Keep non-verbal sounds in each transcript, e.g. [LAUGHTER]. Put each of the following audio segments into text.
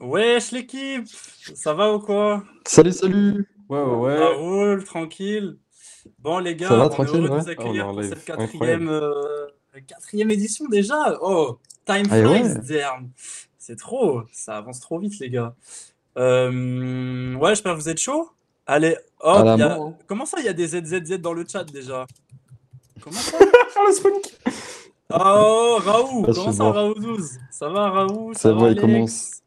Wesh l'équipe, ça va ou quoi? Salut, salut! Ouais, ouais, Ça ouais. roule, tranquille. Bon les Ça gars, va, on est tranquille, de ouais? vous Ah, accueillir en pour cette quatrième, euh, quatrième édition déjà? Oh, time et flies, ouais. C'est trop, ça avance trop vite les gars. Euh, ouais, j'espère que vous êtes chaud. Allez, hop, y a- hein. comment ça il y a des ZZZ dans le chat déjà? Comment ça? [LAUGHS] Ah, le Oh, Raoult, Ah, comment ça bon. Raoult 12? Ça va Raoult? Ça Ça va, va il commence.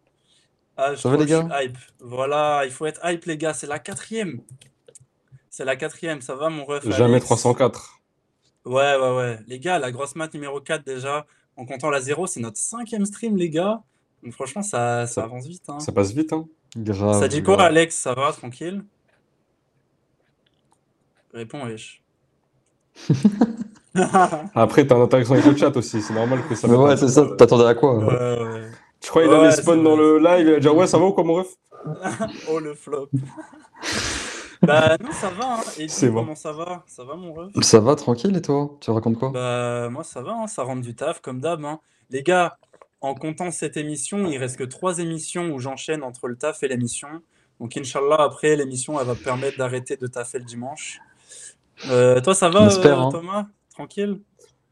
Ah, je Ça va, les gars? suis hype. Voilà, il faut être hype, les gars. C'est la quatrième. C'est la quatrième. Ça va, mon ref, Jamais Alex? 304. Ouais, ouais, ouais. Les gars, la grosse mat numéro 4 déjà. En comptant la 0, c'est notre cinquième stream, les gars. Donc, franchement, ça, ça Ça- avance vite. Hein. Ça passe vite, hein. Grave. Ça dit quoi, grave. Alex? Ça va, tranquille? Réponds, wesh. [LAUGHS] Après, t'as une interaction avec le chat aussi. C'est normal que ça Mais ouais, un c'est ça, t'attendais à quoi? Ouais, ouais Tu crois qu'il Ouais, allait spawn dans le live, il a dit ouais, ça va ou quoi, mon ref [LAUGHS] Oh, le flop. [LAUGHS] bah, non, ça va. Hein. Et C'est bon. comment ça va? Ça va, mon ref? Ça va, tranquille, et toi? Tu racontes quoi? Bah, moi, ça va, hein, ça rentre du taf, comme d'hab. hein. Les gars, en comptant cette émission, il reste que trois émissions où j'enchaîne entre le taf et l'émission. Donc, Inch'Allah, après, l'émission, elle va me permettre d'arrêter de taffer le dimanche. Euh, toi, ça va, euh, hein. Thomas? Tranquille?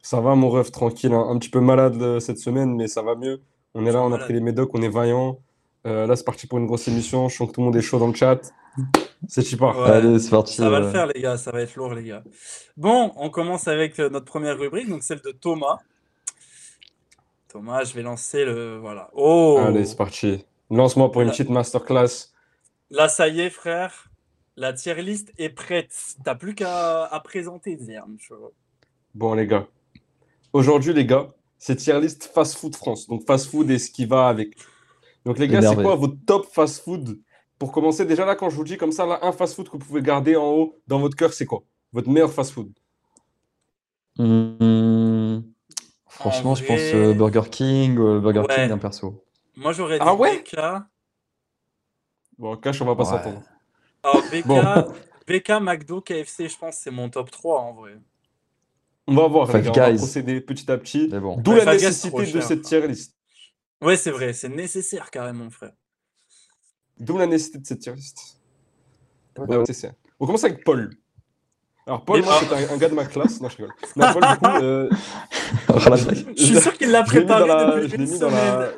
Ça va, mon ref, tranquille. hein. Un petit peu malade euh, cette semaine, mais ça va mieux. On est là, on a pris les médocs, on est vaillant. Euh, là, c'est parti pour une grosse émission. Je sens que tout le monde est chaud dans le chat. C'est. Ouais. Allez, c'est parti. Ça va le euh, faire, les gars, ça va être lourd, les gars. Bon, on commence avec euh, notre première rubrique, donc celle de Thomas. Thomas, je vais lancer le. Voilà. Oh! Allez, c'est parti. Lance-moi pour une petite masterclass. Là, ça y est, frère. La tier list est prête. T'as plus qu'à à présenter, vois. Bon, les gars. Aujourd'hui, les gars, c'est tier list Fast Food France. Donc, fast food et ce qui va avec. Donc, les gars, c'est quoi votre top fast food? Pour commencer, déjà là, quand je vous dis comme ça, là, un fast food que vous pouvez garder en haut dans votre cœur, c'est quoi? Votre meilleur fast food? Hmm, Franchement, En je pense euh, Burger King, euh, Burger Ouais. King, un perso. Moi, j'aurais dit Ah ouais? BK. Bon, cash, on va pas Ouais. s'entendre. Alors, BK, Bon. BK, McDo, KFC, je pense c'est mon top 3 en vrai. On va voir, les Five gars, on va procéder petit à petit. Bon. D'où la nécessité de cette tier list. Ouais, c'est vrai, c'est nécessaire carrément, frère. D'où la nécessité de cette tier list. Ouais. On commence avec Paul. Alors, Paul, Mais- moi, c'est un, un gars de ma classe. Non, je rigole. Non, Paul, du coup, euh, [LAUGHS] Je suis sûr qu'il l'a Je l'ai mis dans préparé la- je l'ai une mis dans la-.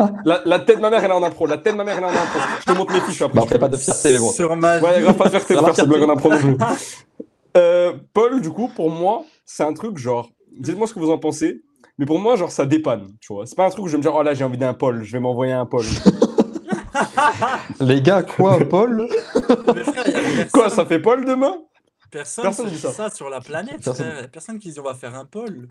[LAUGHS] La, la tête de ma mère, elle est en impro. La tête de ma mère, elle est en impro. Je te montre mes fiches après. Bah, après, pas de fierté, mais bon. Sur ma Ouais, grave, pas de fierté faire cette blague en impro non plus. [LAUGHS] Euh, Paul, du coup, pour moi, c'est un truc genre. Dites-moi ce que vous en pensez. Mais pour moi, genre, ça dépanne. Tu vois. C'est pas un truc où je vais me dire, oh là, j'ai envie d'un Paul. Je vais m'envoyer un Paul. [LAUGHS] Les gars, quoi, [LAUGHS] Paul? Frère, Quoi, ça fait Paul demain? Personne, personne dit ça. ça. sur la planète, Personne. Personne qui dit on va faire un pôle.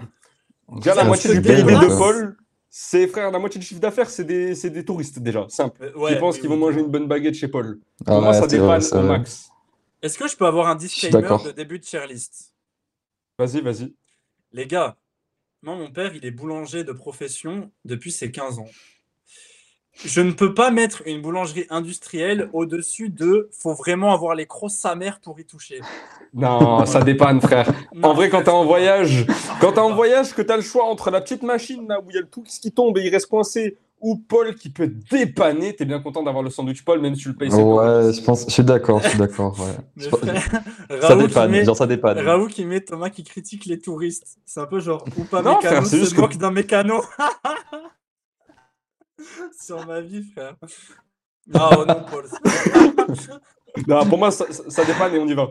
Déjà, la moitié du PIB de. Paul, c'est frère, la moitié du chiffre d'affaires, c'est des, c'est des touristes déjà. Simple. Euh, ouais, qui pensent oui, qu'ils oui. vont manger une bonne baguette chez Paul. Ah Pour moi, ouais, ça dépanne c'est au vrai. max. Est-ce que je peux avoir un disclaimer de début de tier list? Vas-y, vas-y. Les gars, moi, mon père, il est boulanger de profession depuis ses 15 ans. Je ne peux pas mettre une boulangerie industrielle au-dessus de faut vraiment avoir les crosses sa mère pour y toucher. [LAUGHS] Non, ça dépanne, frère. En vrai, quand t'es en voyage, quand t'es en voyage, que t'as le choix entre la petite machine là où il y a le tout qui tombe et il reste coincé, ou Paul qui peut dépanner, t'es bien content d'avoir le sandwich Paul, même si tu le payes. c'est Ouais, je pense, je suis d'accord, je suis d'accord, ouais. [LAUGHS] [LAUGHS] Ça Raoult qui dépanne, met- genre ça dépanne. Raoult qui met Thomas qui critique les touristes. C'est un peu genre, ou pas Non, mécano c'est se juste que- moque d'un mécano. [LAUGHS] Sur ma vie, frère. Non, oh non, Paul. Non, pour moi, ça, dépanne et on y va.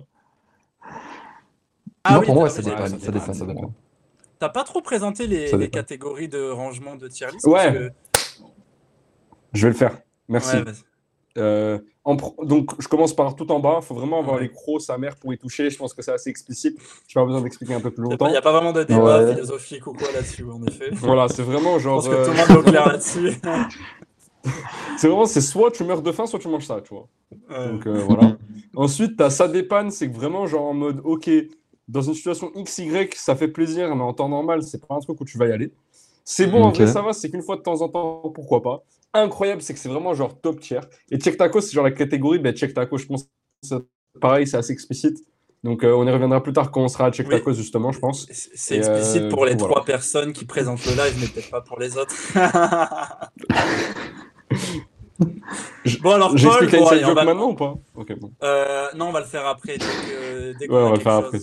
Ah non, oui, pour moi, t'as- ça dépanne, ça dépanne, ça dépanne. T'as pas trop présenté les, catégories de rangement de tier list? Ouais. parce que- Je vais le faire. Merci. Ouais. Euh, en donc, je commence par tout en bas. Il faut vraiment avoir Ouais. les crocs, sa mère, pour y toucher. Je pense que c'est assez explicite. Je n'ai pas besoin d'expliquer un peu plus Il n'y a, longtemps. pas- y a pas vraiment de débat Ouais. philosophique ou quoi là-dessus, en effet. Je [LAUGHS] Voilà, c'est vraiment genre. pense que euh, tout le monde est clair là-dessus. [LAUGHS] [LAUGHS] c'est vraiment, c'est soit tu meurs de faim, soit tu manges ça, tu vois. Ouais. Donc euh, voilà. Ensuite, tu as ça dépanne, c'est que vraiment genre en mode, ok, dans une situation XY, ça fait plaisir, mais en temps normal, c'est pas un truc où tu vas y aller. C'est bon, en Ok. vrai, ça va, c'est qu'une fois de temps en temps, pourquoi pas. Incroyable, c'est que c'est vraiment genre top tier. Et Check Taco, c'est genre la catégorie, ben Check Taco, je pense, pareil, c'est assez explicite. Donc euh, on y reviendra plus tard quand on sera à Check Oui. Taco, justement, je pense. C'est explicite euh, pour les trois personnes qui présentent le live, mais peut-être pas pour les autres. [LAUGHS] Bon, alors, Paul, bon, allez, on va- maintenant ou pas? Ok, bon. Euh, non, on va le faire après. Dès que, dès Ouais, a on va le faire après.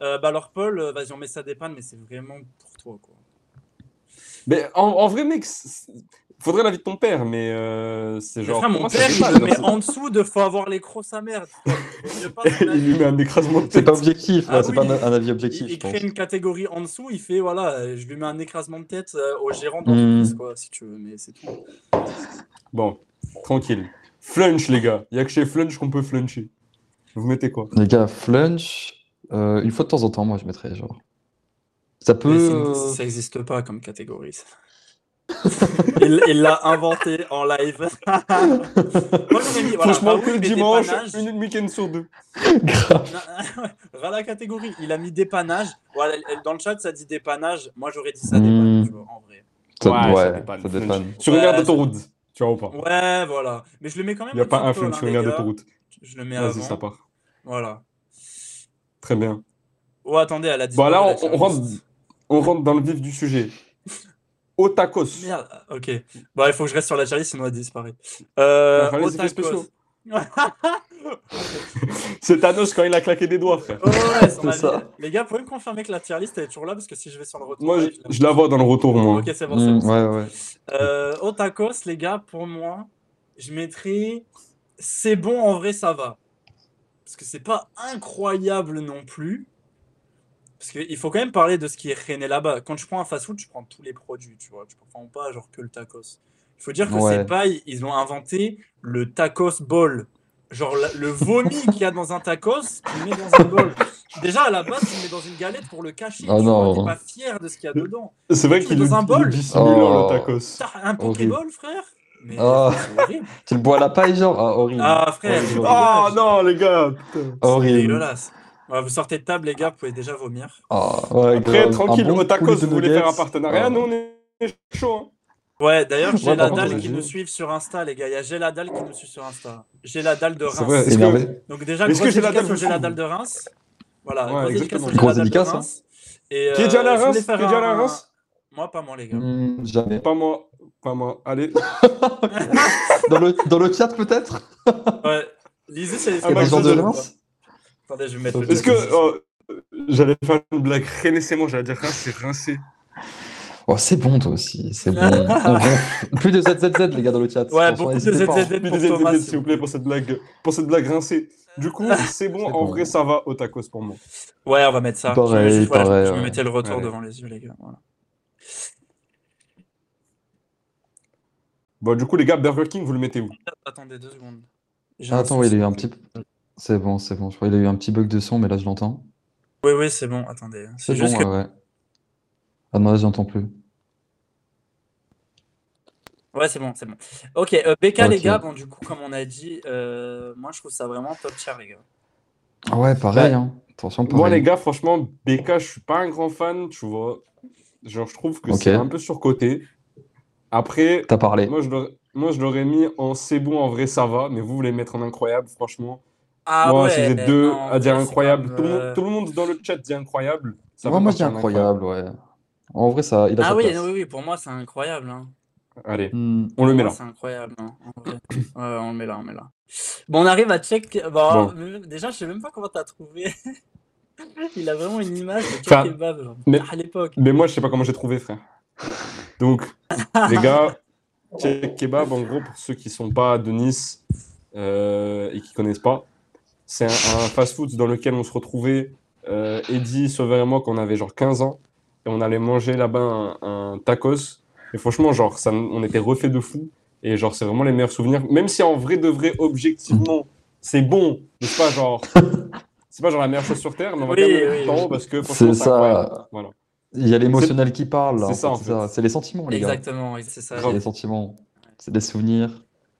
Bah alors, Paul, vas-y, on met ça dépanne, mais c'est vraiment pour toi, quoi. Mais en, en vrai, mec, faudrait l'avis de ton père, mais euh, c'est genre. frère, mon père, il met c'est- en dessous de faut avoir les crocs sa son [LAUGHS] Il lui met un écrasement de C'est tête. pas objectif, Ah c'est oui. pas un, un avis objectif, il crée une catégorie en dessous, il fait voilà, euh, je lui mets un écrasement de tête euh, au gérant Hmm. d'entreprise, quoi, si tu veux, mais c'est tout. Bon, tranquille. Flunch, les gars. Il y a que chez Flunch qu'on peut fluncher. Vous mettez quoi? Les gars, flunch, euh, une fois de temps en temps, moi je mettrais genre. Ça peut. C'est- ça n'existe pas comme catégorie. ça. [LAUGHS] il l'a inventé en live. [LAUGHS] Moi, j'aurais mis, voilà, Franchement, Raoul, que le dimanche, une week-end sur deux. grave. [LAUGHS] La catégorie. Il a mis dépannage. Voilà, dans le chat, ça dit dépannage. Moi, j'aurais dit ça Hmm. dépannage, tu vois, en vrai. Ça, Ouais, ouais, ça ça dépanne. Sur une aire d'autoroute, tu vois ou pas? Ouais, voilà. Mais je le mets quand même. Il n'y a pas un Flunch hein, sur une aire d'autoroute. Je le mets Vas-y, ça part. Voilà. Très bien. Oh, attendez, elle a dit. Bon, là, on, on rentre, on rentre dans le vif du sujet. Au tacos. Merde, ok. Bon, il faut que je reste sur la Charlie, sinon elle disparaît. Euh. [LAUGHS] C'est Thanos quand il a claqué des doigts, frère. Oh, ouais, ça. Les gars, pouvez me confirmer que la tier list elle est toujours là parce que si je vais sur le retour. Moi, je, je la vois dans le retour, moi. Ok, c'est bon, c'est bon. ouais, ouais. Euh, au tacos, les gars, pour moi, je mettrais. C'est bon, en vrai, ça va. Parce que c'est pas incroyable non plus. Parce qu'il faut quand même parler de ce qui est rené là-bas. Quand je prends un fast-food, je prends tous les produits, tu vois. Je prends pas genre que le tacos. Il faut dire que Ouais. c'est pas. Ils ont inventé le tacos ball. Genre la- le vomi [LAUGHS] qu'il y a dans un tacos, tu le mets dans un bol. Déjà, à la base, tu le mets dans une galette pour le cacher. Oh tu non. vois, T'es pas fier de ce qu'il y a dedans. C'est vrai Tu qu'il est, dans un bol. dissimulant, Oh. le tacos. T'as un. Pokéball, frère Mais Oh. c'est horrible. Tu le bois à la paille, genre Ah, horrible. Ah, frère, Horrible, c'est horrible. Oh non, les gars. horrible. Ouais, vous sortez de table, les gars, vous pouvez déjà vomir. Ah, ouais, Après, grave. tranquille, bon de vous voulez faire un partenariat Ah. Nous, on est chaud. Hein. Ouais, d'ailleurs, j'ai Ouais, la dalle qui nous suivent sur Insta, les gars. Il y a J'ai la dalle qui nous suit sur Insta. J'ai la dalle de Reims. vrai. Que- Donc, déjà, Est-ce grosse que J'ai la dédicace J'ai la suit dalle de Reims. Voilà, Ouais, grosse dédicace J'ai la dalle de hein. Reims. Et, Qui est déjà à voulais Reims? faire Qui est déjà allé à un- Reims? Moi, pas moi, les gars. Hmm, jamais. Pas moi. Pas moi. Allez. [LAUGHS] Dans le, dans le chat, peut-être? Ouais. Lisez, c'est Ah, a bah, gens de. Reims? Attendez, je vais mettre. Est-ce que. euh, J'allais faire une blague. Rennes, c'est moi. J'allais dire Reims, c'est rincé. Oh, c'est bon, toi aussi. C'est bon. [LAUGHS] Plus de ZZZ, les gars, dans le chat. Ouais, beaucoup de. ZZZ Plus Thomas. aides, s'il vous plaît, pour cette blague, pour cette blague rincée. Du coup, c'est bon. En bon. vrai, ça va au tacos pour moi. Ouais, on va mettre ça. Pareil, je, voilà, pareil, je me mettais le retour Ouais. devant les yeux, les gars. Voilà. Bon, du coup, les gars, Burger King, vous le mettez où? Attendez deux secondes. Attends, ouais, il a eu un petit. C'est bon, c'est bon. Je crois qu'il a eu un petit bug de son, mais là, je l'entends. Oui, oui, c'est bon. Attendez. C'est bon, juste que. ouais, ouais. Ah non, là, j'entends plus. Ouais, c'est bon, c'est bon. Ok, euh, BK, les gars, bon, du coup, comme on a dit, euh, moi, je trouve ça vraiment top tier, les gars. Ah ouais, pareil, Ouais. hein. Attention, Moi, pareil. les gars, franchement, BK, je suis pas un grand fan, tu vois. Genre, je trouve que c'est un peu surcoté. Après, T'as parlé. moi, je l'aurais- moi, je l'aurais mis en c'est bon, en vrai, ça va. Mais vous, les mettre en incroyable, franchement. Ah moi, ouais, êtes deux non, à dire incroyable, comme, tout, le monde, euh, tout le monde dans le chat dit incroyable. Ça Moi, moi, je dis incroyable, ouais. En vrai, ça, il a Ah oui, place. oui, oui, pour moi, c'est incroyable. hein. Allez, Hmm. on le met là. C'est incroyable. hein, en vrai. Ouais, on le met là, on le met là. Bon, on arrive à check. Bon, Bon. déjà, je sais même pas comment t'as trouvé. [LAUGHS] Il a vraiment une image de Enfin, kebab genre, mais- à l'époque. Mais moi, je sais pas comment j'ai trouvé, frère. Donc, les gars, Check Kebab, en gros, pour ceux qui sont pas de Nice euh, et qui connaissent pas, c'est un, un fast-food dans lequel on se retrouvait, euh, Eddie, Sauveur et moi, quand on avait genre 15 ans, et on allait manger là-bas un, un tacos. Et franchement, genre, ça, on était refait de fou. Et genre, c'est vraiment les meilleurs souvenirs. Même si en vrai de vrai, objectivement, c'est bon, mais c'est pas genre. [LAUGHS] C'est pas genre la meilleure chose sur Terre, mais on va Oui, quand même oui, mettre en oui. haut parce que franchement, C'est ça. Voilà. Il y a l'émotionnel qui parle, c'est ça, en fait. C'est les sentiments, les gars. Exactement, oui, c'est ça. C'est les sentiments. C'est des souvenirs.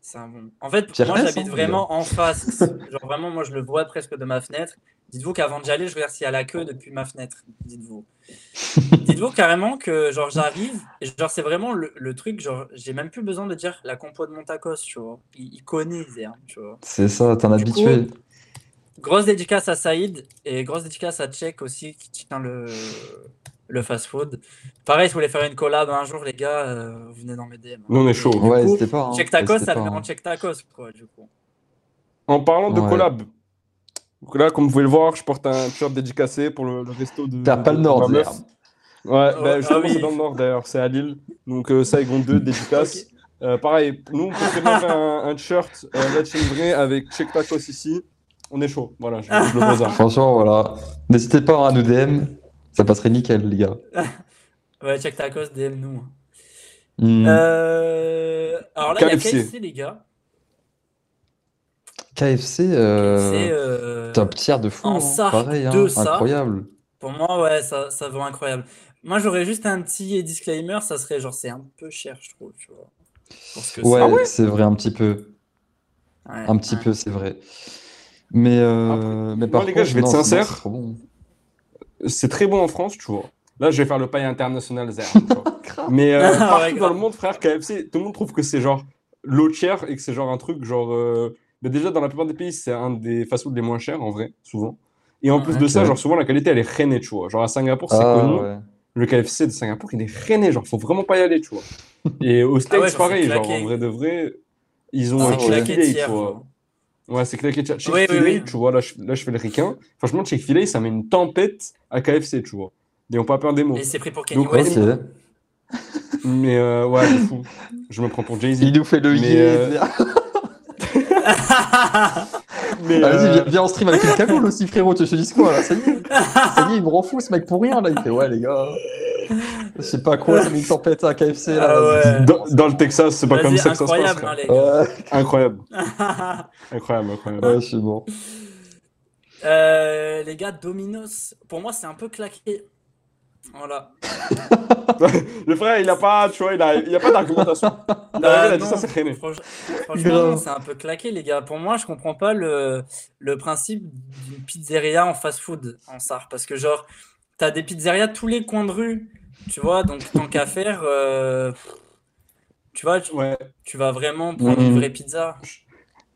C'est un bon. En fait, moi j'habite hein, vraiment en [LAUGHS] face. Genre vraiment, moi je le vois presque de ma fenêtre. Dites-vous qu'avant d'y aller, je regarde s'il y a la queue depuis ma fenêtre. Dites-vous. [LAUGHS] Dites-vous carrément que genre j'arrive genre c'est vraiment le, le truc. Genre j'ai même plus besoin de dire la compo de mon tacos, tu vois. Il, il connaît Zerm, tu vois. C'est ça, Du habitué. Grosse dédicace à Saïd et grosse dédicace à Tchèque aussi qui tient le le fast-food. Pareil, si vous voulez faire une collab un jour, les gars, euh, vous venez dans mes DM. Nous, on est chaud. Ouais, pas. hein, Check Tacos, ça met hein. check Tacos, quoi, du coup. En parlant de Ouais. collab, donc là, comme vous pouvez le voir, je porte un t-shirt dédicacé pour le, le resto de. T'as pas de- le de nord, meuf. d'ailleurs. Ouais, Oh, bah, ah justement, oui. c'est dans le nord d'ailleurs, c'est à Lille. Donc, euh, Saigon 2, dédicace. Euh, pareil, nous, on peut faire un, un t-shirt euh, avec Check Tacos ici. On est chaud, voilà, je, je le pose. hein. Franchement, voilà. N'hésitez pas à nous DM. Ça passerait nickel, les gars. [LAUGHS] Ouais, check Tacos, DM nous. Hmm. Euh, Alors là, il y a KFC. Les gars. KFC, euh, KFC, euh, top tier de fou. en hein. Pareil, hein. de ça. incroyable. Pour moi, ouais, ça, ça vaut incroyable. Moi, j'aurais juste un petit disclaimer, ça serait genre, c'est un peu cher, je trouve, tu vois. Pour ce que Ouais, c'est. ouais c'est vrai, un petit peu. Ouais, Un petit ouais. peu, c'est vrai. Mais, euh, mais par les gars, contre, je vais être non, sincère. bon. C'est très bon en France, tu vois. Là, je vais faire le paille international, Zer. [LAUGHS] Mais euh, [LAUGHS] Ouais, partout dans le monde, frère, KFC, tout le monde trouve que c'est genre l'eau tiers et que c'est genre un truc genre. euh, Mais déjà, dans la plupart des pays, c'est un des fast-food les moins chers, en vrai, souvent. Et en plus de Ouais. ça, genre souvent la qualité elle est rennais, tu vois. Genre à Singapour, c'est Ah, connu. ouais. Le KFC de Singapour, il est rennais, genre faut vraiment pas y aller, tu vois. [LAUGHS] Et States, Ah ouais, genre, pareil, genre en vrai de vrai, ils ont Ah un ouais. Tu vois. Ouais, c'est claqué. Chick- Oui, oui, Chick-fil-A, oui. tu vois, là je, là je fais le ricain. Franchement, Chick-fil-A, ça met une tempête à KFC, tu vois. Ils n'ont pas peur des mots. Et c'est pris pour Kenny Donc, West. Ok. Mais euh, ouais, fou. Je me prends pour Jay-Z. Il nous fait le Mais, euh, Mais, Ah, Vas-y, euh, viens, [LAUGHS] viens en stream avec une cagoule aussi, frérot. Tu te dis quoi là Ça y est, ça y est, il me rend fou ce mec pour rien là. Il fait ouais, les gars. Je sais pas quoi, une tempête à KFC là. Ah ouais. dans, dans le Texas, c'est pas comme ça que ça se passe. incroyable, hein, les gars. Ouais, Incroyable. [LAUGHS] Incroyable, incroyable. ouais, je suis bon. Euh, les gars, Domino's, pour moi, c'est un peu claqué. Voilà. [LAUGHS] Le frère, il a pas, tu vois, il a, il a pas d'argumentation. [LAUGHS] Il a, il a dit non, ça, c'est freiné. franch- Franchement, c'est un peu claqué, les gars. Pour moi, je comprends pas le, le principe d'une pizzeria en fast-food en SAR. Parce que, genre, t'as des pizzerias tous les coins de rue, tu vois, donc tant qu'à faire, euh, tu vois, tu, Ouais, tu vas vraiment prendre une Mhm. vraie pizza.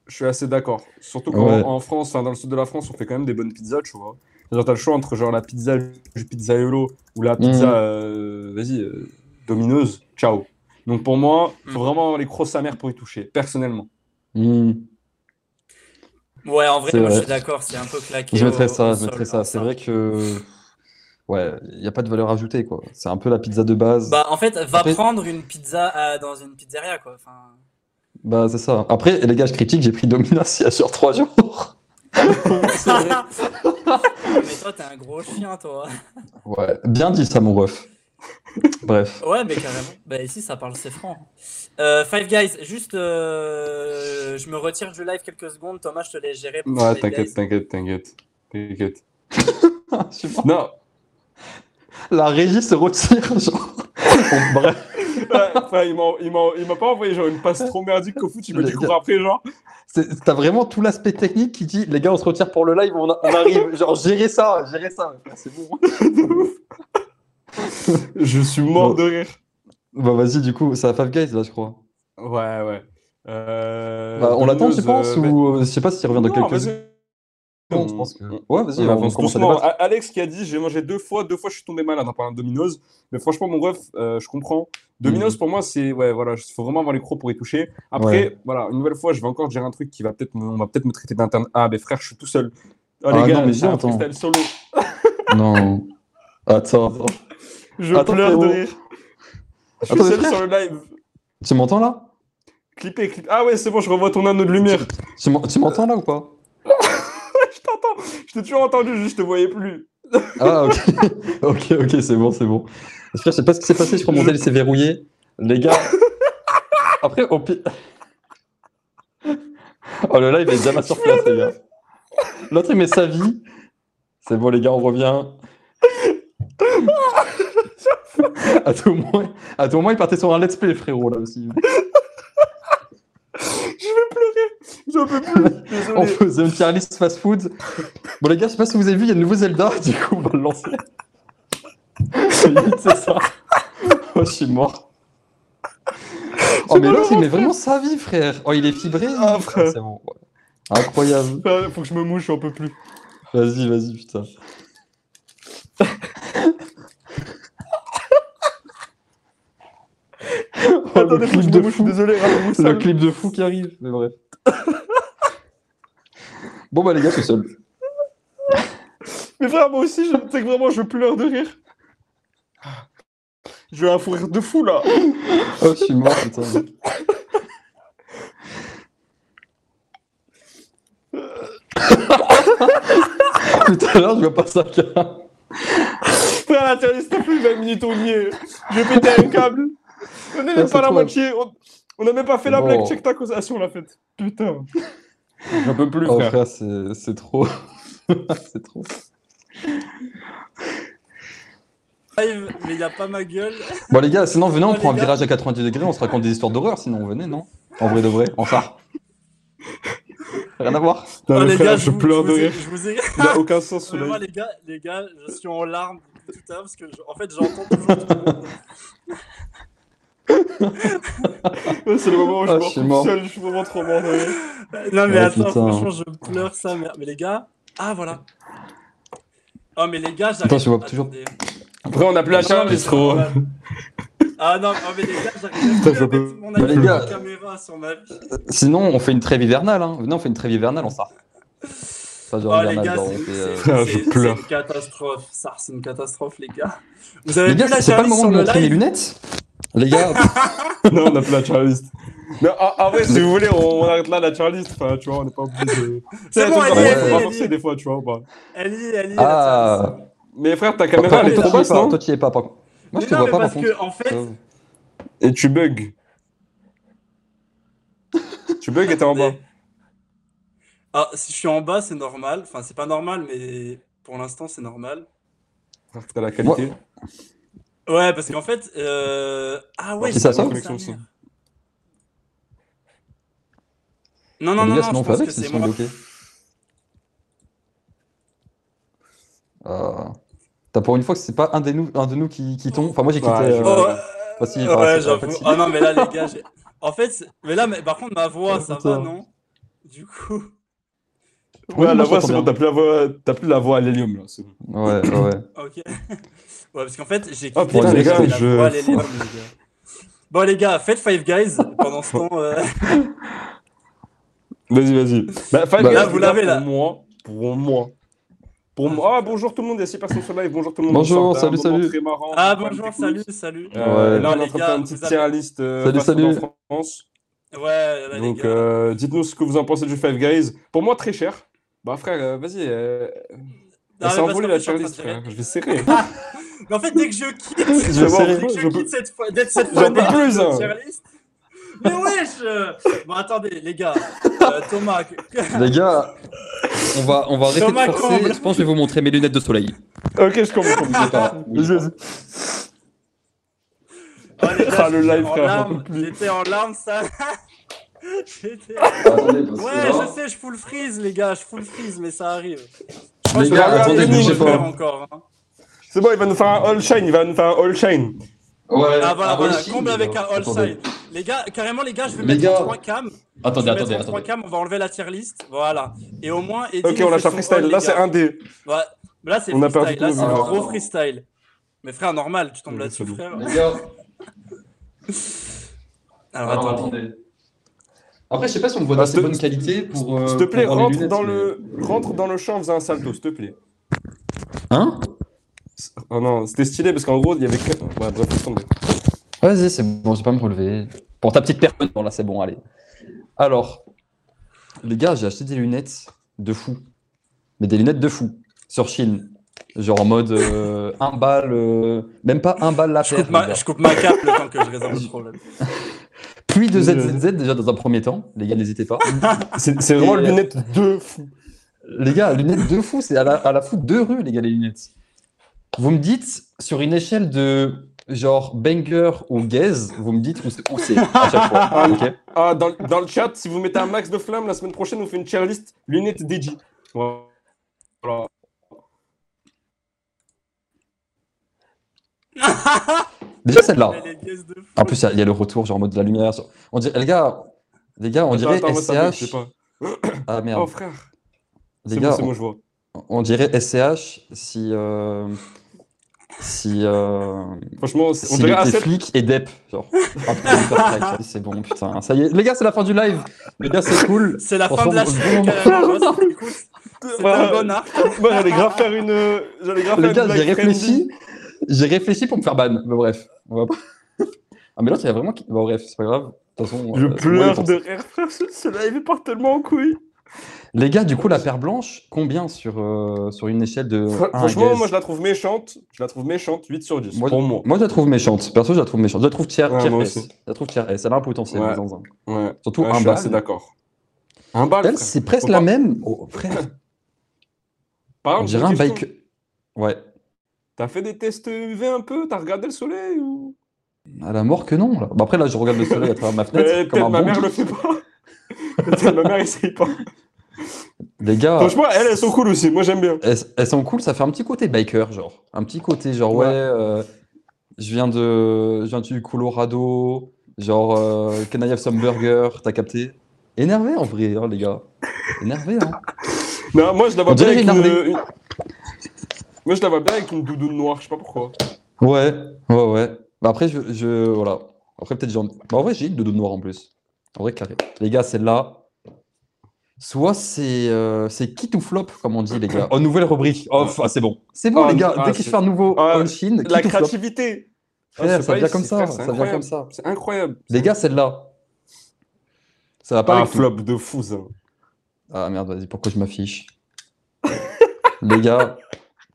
je suis assez d'accord. Surtout qu'en Ouais. en France, enfin dans le sud de la France, on fait quand même des bonnes pizzas, tu vois. Genre, t'as le choix entre genre la pizza du pizzaiolo ou la pizza, Mhm. euh, vas-y, euh, domineuse, ciao. Donc pour moi, faut Mhm. vraiment avoir les crocs sa mère pour y toucher, personnellement. Hmm. Ouais, en vrai, moi, je suis d'accord, c'est un peu claqué. Je mettrais ça, je mettrais ça. en C'est vrai que. Ouais, il n'y a pas de valeur ajoutée quoi. C'est un peu la pizza de base. Bah, en fait, va Après- prendre une pizza à- dans une pizzeria, quoi. Enfin, Bah, c'est ça. Après, les gars, je critique, j'ai pris Domino's il y a sur 3 jours. [LAUGHS] Mais toi, t'es un gros chien, toi. Ouais, bien dit ça, mon ref. Bref. Ouais, mais carrément. Bah, ici, ça parle, c'est franc. Euh, Five Guys, juste, euh, je me retire du live quelques secondes. Thomas, je te laisse gérer. Ouais, t'inquiète, t'inquiète, t'inquiète. [LAUGHS] T'inquiète. Non, La régie se retire, genre. Bon, bref. ouais, il m'a pas envoyé genre une passe trop merdique qu'au foot, il me dit cours après, genre. T'as vraiment tout l'aspect technique qui dit les gars, on se retire pour le live, on, a- on arrive. Genre, gérez ça, gérez ça. C'est bon. [LAUGHS] Je suis mort Bon. de rire. Bah, vas-y, du coup, c'est à Five Guys là, je crois. Ouais, ouais. Euh, Bah, on l'attend, Domino's, penses euh, Ou euh, je sais pas s'il revient dans quelques vas-y. secondes, je pense que. On- Ouais, vas-y, On avance Alex qui a dit j'ai mangé deux fois, deux fois je suis tombé malade en parlant de Domino's. Mais franchement, mon ref, euh, je comprends. Domino's pour moi, c'est ouais, voilà, il faut vraiment avoir les crocs pour y toucher. Après, Ouais. voilà, une nouvelle fois, je vais encore dire un truc qui va peut-être, me- on va peut-être me traiter d'interne. Ah, mais frère, je suis tout seul. Oh, Ah, les gars, non, mais c'est un viens, attends. solo. [LAUGHS] Non. Attends, attends. Je Attends, pleure de rire. Je suis Attends, seul sur le live. Tu m'entends là? Clippé, clippé. Ah ouais, c'est bon, je revois ton anneau de lumière. Tu tu m'entends là ou pas? Je t'ai toujours entendu, juste je te voyais plus. Ah, ok. [LAUGHS] ok, ok, c'est bon, c'est bon. Je sais pas ce qui s'est passé, je crois que mon tel s'est verrouillé. Les gars. Après, au pire. Oh, le live est déjà sur place, les gars. L'autre, il met sa vie. C'est bon, les gars, on revient. à, tout moment, à tout moment, il partait sur un let's play, frérot, là aussi. Je vais pleurer. J'en peux plus. [LAUGHS] On faisait une tier list fast food. Bon, les gars, je sais pas si vous avez vu, il y a le nouveau Zelda, [LAUGHS] du coup, on va le lancer. C'est ça. [LAUGHS] Oh, je suis mort. Oh, mais l'autre, il met vraiment sa vie, frère. Oh, il est fibré. Ah, frère. c'est bon. ouais. Incroyable. Ah, Faut que je me mouche, j'en peux plus. Vas-y, vas-y, putain. Attendez, que je clip de mouche, je suis fou. désolé. Le Moussal. clip de fou qui arrive, mais bref. [LAUGHS] bon bah les gars, suis seul. Mais frère, moi aussi, je... sais que vraiment, je pleure de rire. Je vais un fou rire de fou, là. Oh, je suis mort, putain. [LAUGHS] Tout à l'heure, je vois pas ça. Frère, la tier list, t'as plus 20 minutes, on y est. Je vais péter un câble. On n'est Ah, même pas à la moitié. On... on a même pas fait la Bon. blague. Check ta causation, on l'a faite. Putain. J'en peux plus, Oh frère. frère, c'est trop. [LAUGHS] c'est trop. Live, mais il a pas ma gueule. Bon les gars, sinon venez, on Oh, prend un gars. virage à 90 degrés, on se raconte des histoires d'horreur, sinon venez, non? En vrai de vrai, en ça. Rien à voir. Non, Oh, les frère, gars, je vous- pleure je de vous ai- rire. Ai. Il a aucun sens, Vraiment, [LAUGHS] live. les gars, les gars, je suis en larmes tout à l'heure parce que, je- en fait, j'entends toujours tout le monde. [LAUGHS] C'est le moment où je Ah, me je suis retrouve mort. seul. Je suis vraiment trop mort. Non, mais Oh, attends, putain. franchement, je pleure ça. Mais, mais les gars, ah voilà. Oh, mais les gars, j'arrive. Attends, je vois toujours-. Après, on n'a plus la Non, charge, mais c'est trop. [LAUGHS] Ah non, oh, mais les gars, j'arrive à peux- mon Mais les gars- en caméra sur ma vie. Sinon, on fait une trêve hivernale, hein. Venez, on fait une trêve hivernale en ça. Ça, genre Oh, les gars, c'est- on fait, euh, [LAUGHS] une catastrophe. Ça, c'est une catastrophe, les gars. Vous avez Les gars, c'est pas le moment de montrer mes lunettes? Les gars, [LAUGHS] Non, on n'a plus la tier list. Mais en, en vrai, si vous voulez, on, on arrête là la tier list. Enfin, tu vois, on n'est pas obligé de. C'est sais, bon, elle est, on va forcer des fois, tu vois. pas. Elle est, elle est. ah Mais frère, ta caméra, elle est trop basse, non toi, tu y es pas, par contre. Moi, je te vois pas, par parce contre. que, en fait, Et tu bugs. tu bugs et t'es en bas. Ah, si je suis en bas, c'est normal. Enfin, c'est pas normal, mais pour l'instant, c'est normal. T'as la qualité. Ouais, parce qu'en fait, euh... ah ouais, Qui ça ça. mère. Non, non, non, non, sinon, on je fait pense avec, que c'est c'est sont moi. bloqués. Euh, T'as pour une fois que c'est pas un, des nous, un de nous qui, qui tombe. Enfin, moi, j'ai quitté. Ouais, euh, Oh, ouais, facile, ouais, enfin, j'avoue. facile. Ah non, mais là, les gars, j'ai- en fait, c'est- mais là, mais par contre, ma voix, Oh, ça va, non? Du coup, Ouais, la voix, c'est bon, t'as plus la voix, t'as plus la voix à l'hélium, là. c'est. Ouais, ouais, ouais. ok. [LAUGHS] Ouais, parce qu'en fait, j'ai Oh, quitté putain, les gars, quitté la je- voix à l'hélium, les gars. Bon, les gars, faites Five Guys pendant ce temps. euh, [LAUGHS] Vas-y, vas-y. Bah, Five Bah, Guys, là, vous l'avez, là. Pour moi, pour moi. Pour moi. Ah, bonjour tout le monde, il y a 6 personnes sur live. Bonjour tout le monde. Bonjour, d'un salut, salut. Très marrant, Ah, bonjour, salut, salut. Euh, Ouais. Là, on est en train de faire une petite avez- tier list euh, Salut, salut. en France. Ouais, là, les Donc, gars. euh, dites-nous ce que vous en pensez du Five Guys. Pour moi, très cher. Bah, frère, euh, vas-y. Euh... Parce envolée qu'en la tier list, frère. Je vais serrer. [LAUGHS] [LAUGHS] Mais en fait, dès que je quitte, Je dès que Je je peux- quitte cette fois, d'être cette fois peux plus, hein. Mais wesh euh, Bon, attendez, les gars. Euh, Thomas, [LAUGHS] Les gars, on va, on va arrêter Thomas de forcer. Comble. Je pense que je vais vous montrer mes lunettes de soleil. Ok, je comprends. pas. [LAUGHS] Oh, les gars, Ah, le live, en frère. J'étais en larmes, ça. J'étais- Ouais, je sais, je full freeze, les gars, je full freeze, mais ça arrive. Les je gars, vais attendez, bougez pas. faire encore. hein. C'est bon, il va nous faire un all shine. Il va nous faire un all shine. Ouais, Ah voilà, voilà, comble avec un all attendez. side. Les gars, carrément, les gars, je vais Les mettre gars. en 3 cams. Je Attendez, vais attendez, en 3 attendez. cams, on va enlever la tier list. Voilà. Et au moins, Eddie Ok, on lâche un freestyle. all, Là, c'est un D. Ouais. Mais là, c'est On a perdu freestyle. Là, c'est un gros freestyle. Mais frère, normal, tu tombes là-dessus, frère. Les gars, [LAUGHS] Alors, alors, attendez. attendez. Après, je sais pas si on me voit d'assez bonne qualité pour. euh, S'il te plaît, voir mes rentre dans le rentre dans le champ faisant un salto, s'il te plaît. Hein? Oh non, c'était stylé parce qu'en gros, il y avait que. Ouais, bref. Vas-y, c'est bon, je vais pas me relever. Pour ta petite personne, bon là c'est bon, allez. Alors, les gars, j'ai acheté des lunettes de fou. Mais des lunettes de fou. Sur Chine. Genre en mode euh, un balle, euh, même pas un balle la Je paire. coupe, ma, les gars. je coupe ma cape le temps que je résolve le problème. [LAUGHS] Puis de ZZZ déjà dans un premier temps. Les gars, n'hésitez pas. [LAUGHS] C'est vraiment euh, lunettes de fou. les gars, lunettes de fou, c'est à la, à la foot deux rues, les gars, les lunettes. Vous me dites, sur une échelle de genre banger ou gaze, vous me dites où c'est à chaque fois. [LAUGHS] ok Ah, dans, dans le chat, si vous mettez un max de flammes, la semaine prochaine, on fait une tier list lunettes DJ. Voilà. [LAUGHS] Déjà celle-là. En plus, il y a- il y, a le retour, genre en mode de la lumière. On dirait, les gars, les gars, on dirait attends, SCH. pas. [COUGHS] Ah merde. Oh frère, les c'est gars, bon, c'est on, bon, je vois. on dirait SCH si. euh, si, euh, Franchement, on si dirait les, les A7. flics et Dep. Genre. [LAUGHS] Ah, c'est bon, putain. Ça y est. Les gars, c'est la fin du live. Les gars, c'est cool. [LAUGHS] C'est la fin de la C'était Voilà. un bon arc. Moi, j'allais grave faire une. J'allais grave Les gars, j'ai réfléchi. J'ai réfléchi pour me faire ban. Mais bref. On va pas- Ah, mais l'autre, il y a vraiment. Bon, bref, c'est pas grave. De toute façon. Je euh, c'est moi pleure de rire, frère. Ce, live est part tellement en couille. Les gars, du coup, la paire blanche, combien sur, euh, sur une échelle de. Fr- 1 à Franchement, moi, je la trouve méchante. Je la trouve méchante, 8 sur 10. Moi, pour moi. Moi, je la trouve méchante. Perso, je la trouve méchante. Je la trouve tiers, Ouais, tiers S. Je la trouve tiers S. Elle a un potentiel, Ouais. dans un. Ouais. Surtout un bal. assez d'accord. Un bal. C'est presque la pas- même. Oh, frère, Par on dirait un bike. Ouais. T'as fait des tests UV un peu? T'as regardé le soleil ou? À la mort que non. Là. Bah, après, là, je regarde le soleil à travers ma [LAUGHS] fenêtre. Comme un ma bon mère le fait pas. [LAUGHS] Ma mère essaye pas. Les gars, Franchement, elles, elles sont cool aussi. Moi, j'aime bien. elles, elles sont cool. Ça fait un petit côté biker, genre. Un petit côté, genre, ouais, Ouais. euh, je viens de, je viens du Colorado. Genre, euh, can I have some burger? T'as capté? Énervé en vrai, hein, les gars. Énervé, hein. Non, moi, je la vois bien avec une, une- Moi, je la vois bien avec une doudoune noire. Je sais pas pourquoi. Ouais, ouais, ouais. Bah après, je, je- voilà. Après, peut-être j'ai. Bah, en vrai, j'ai une doudoune noire en plus. En vrai, carré. Les gars, celle-là. Soit c'est euh, c'est kit ou flop, comme on dit, les gars. Oh, nouvelle rubrique. Oh, ah, c'est bon. C'est bon, Ah, les gars. ah, Dès que je fais un nouveau Ah, on-shin, La créativité. Frère, Ah, c'est ça vient comme ça. frère, Ça c'est vient comme incroyable. ça. C'est incroyable. Les gars, celle-là. Ça va pas un flop de fou, ça. Ah merde, vas-y, pourquoi je m'affiche? [LAUGHS] Les gars,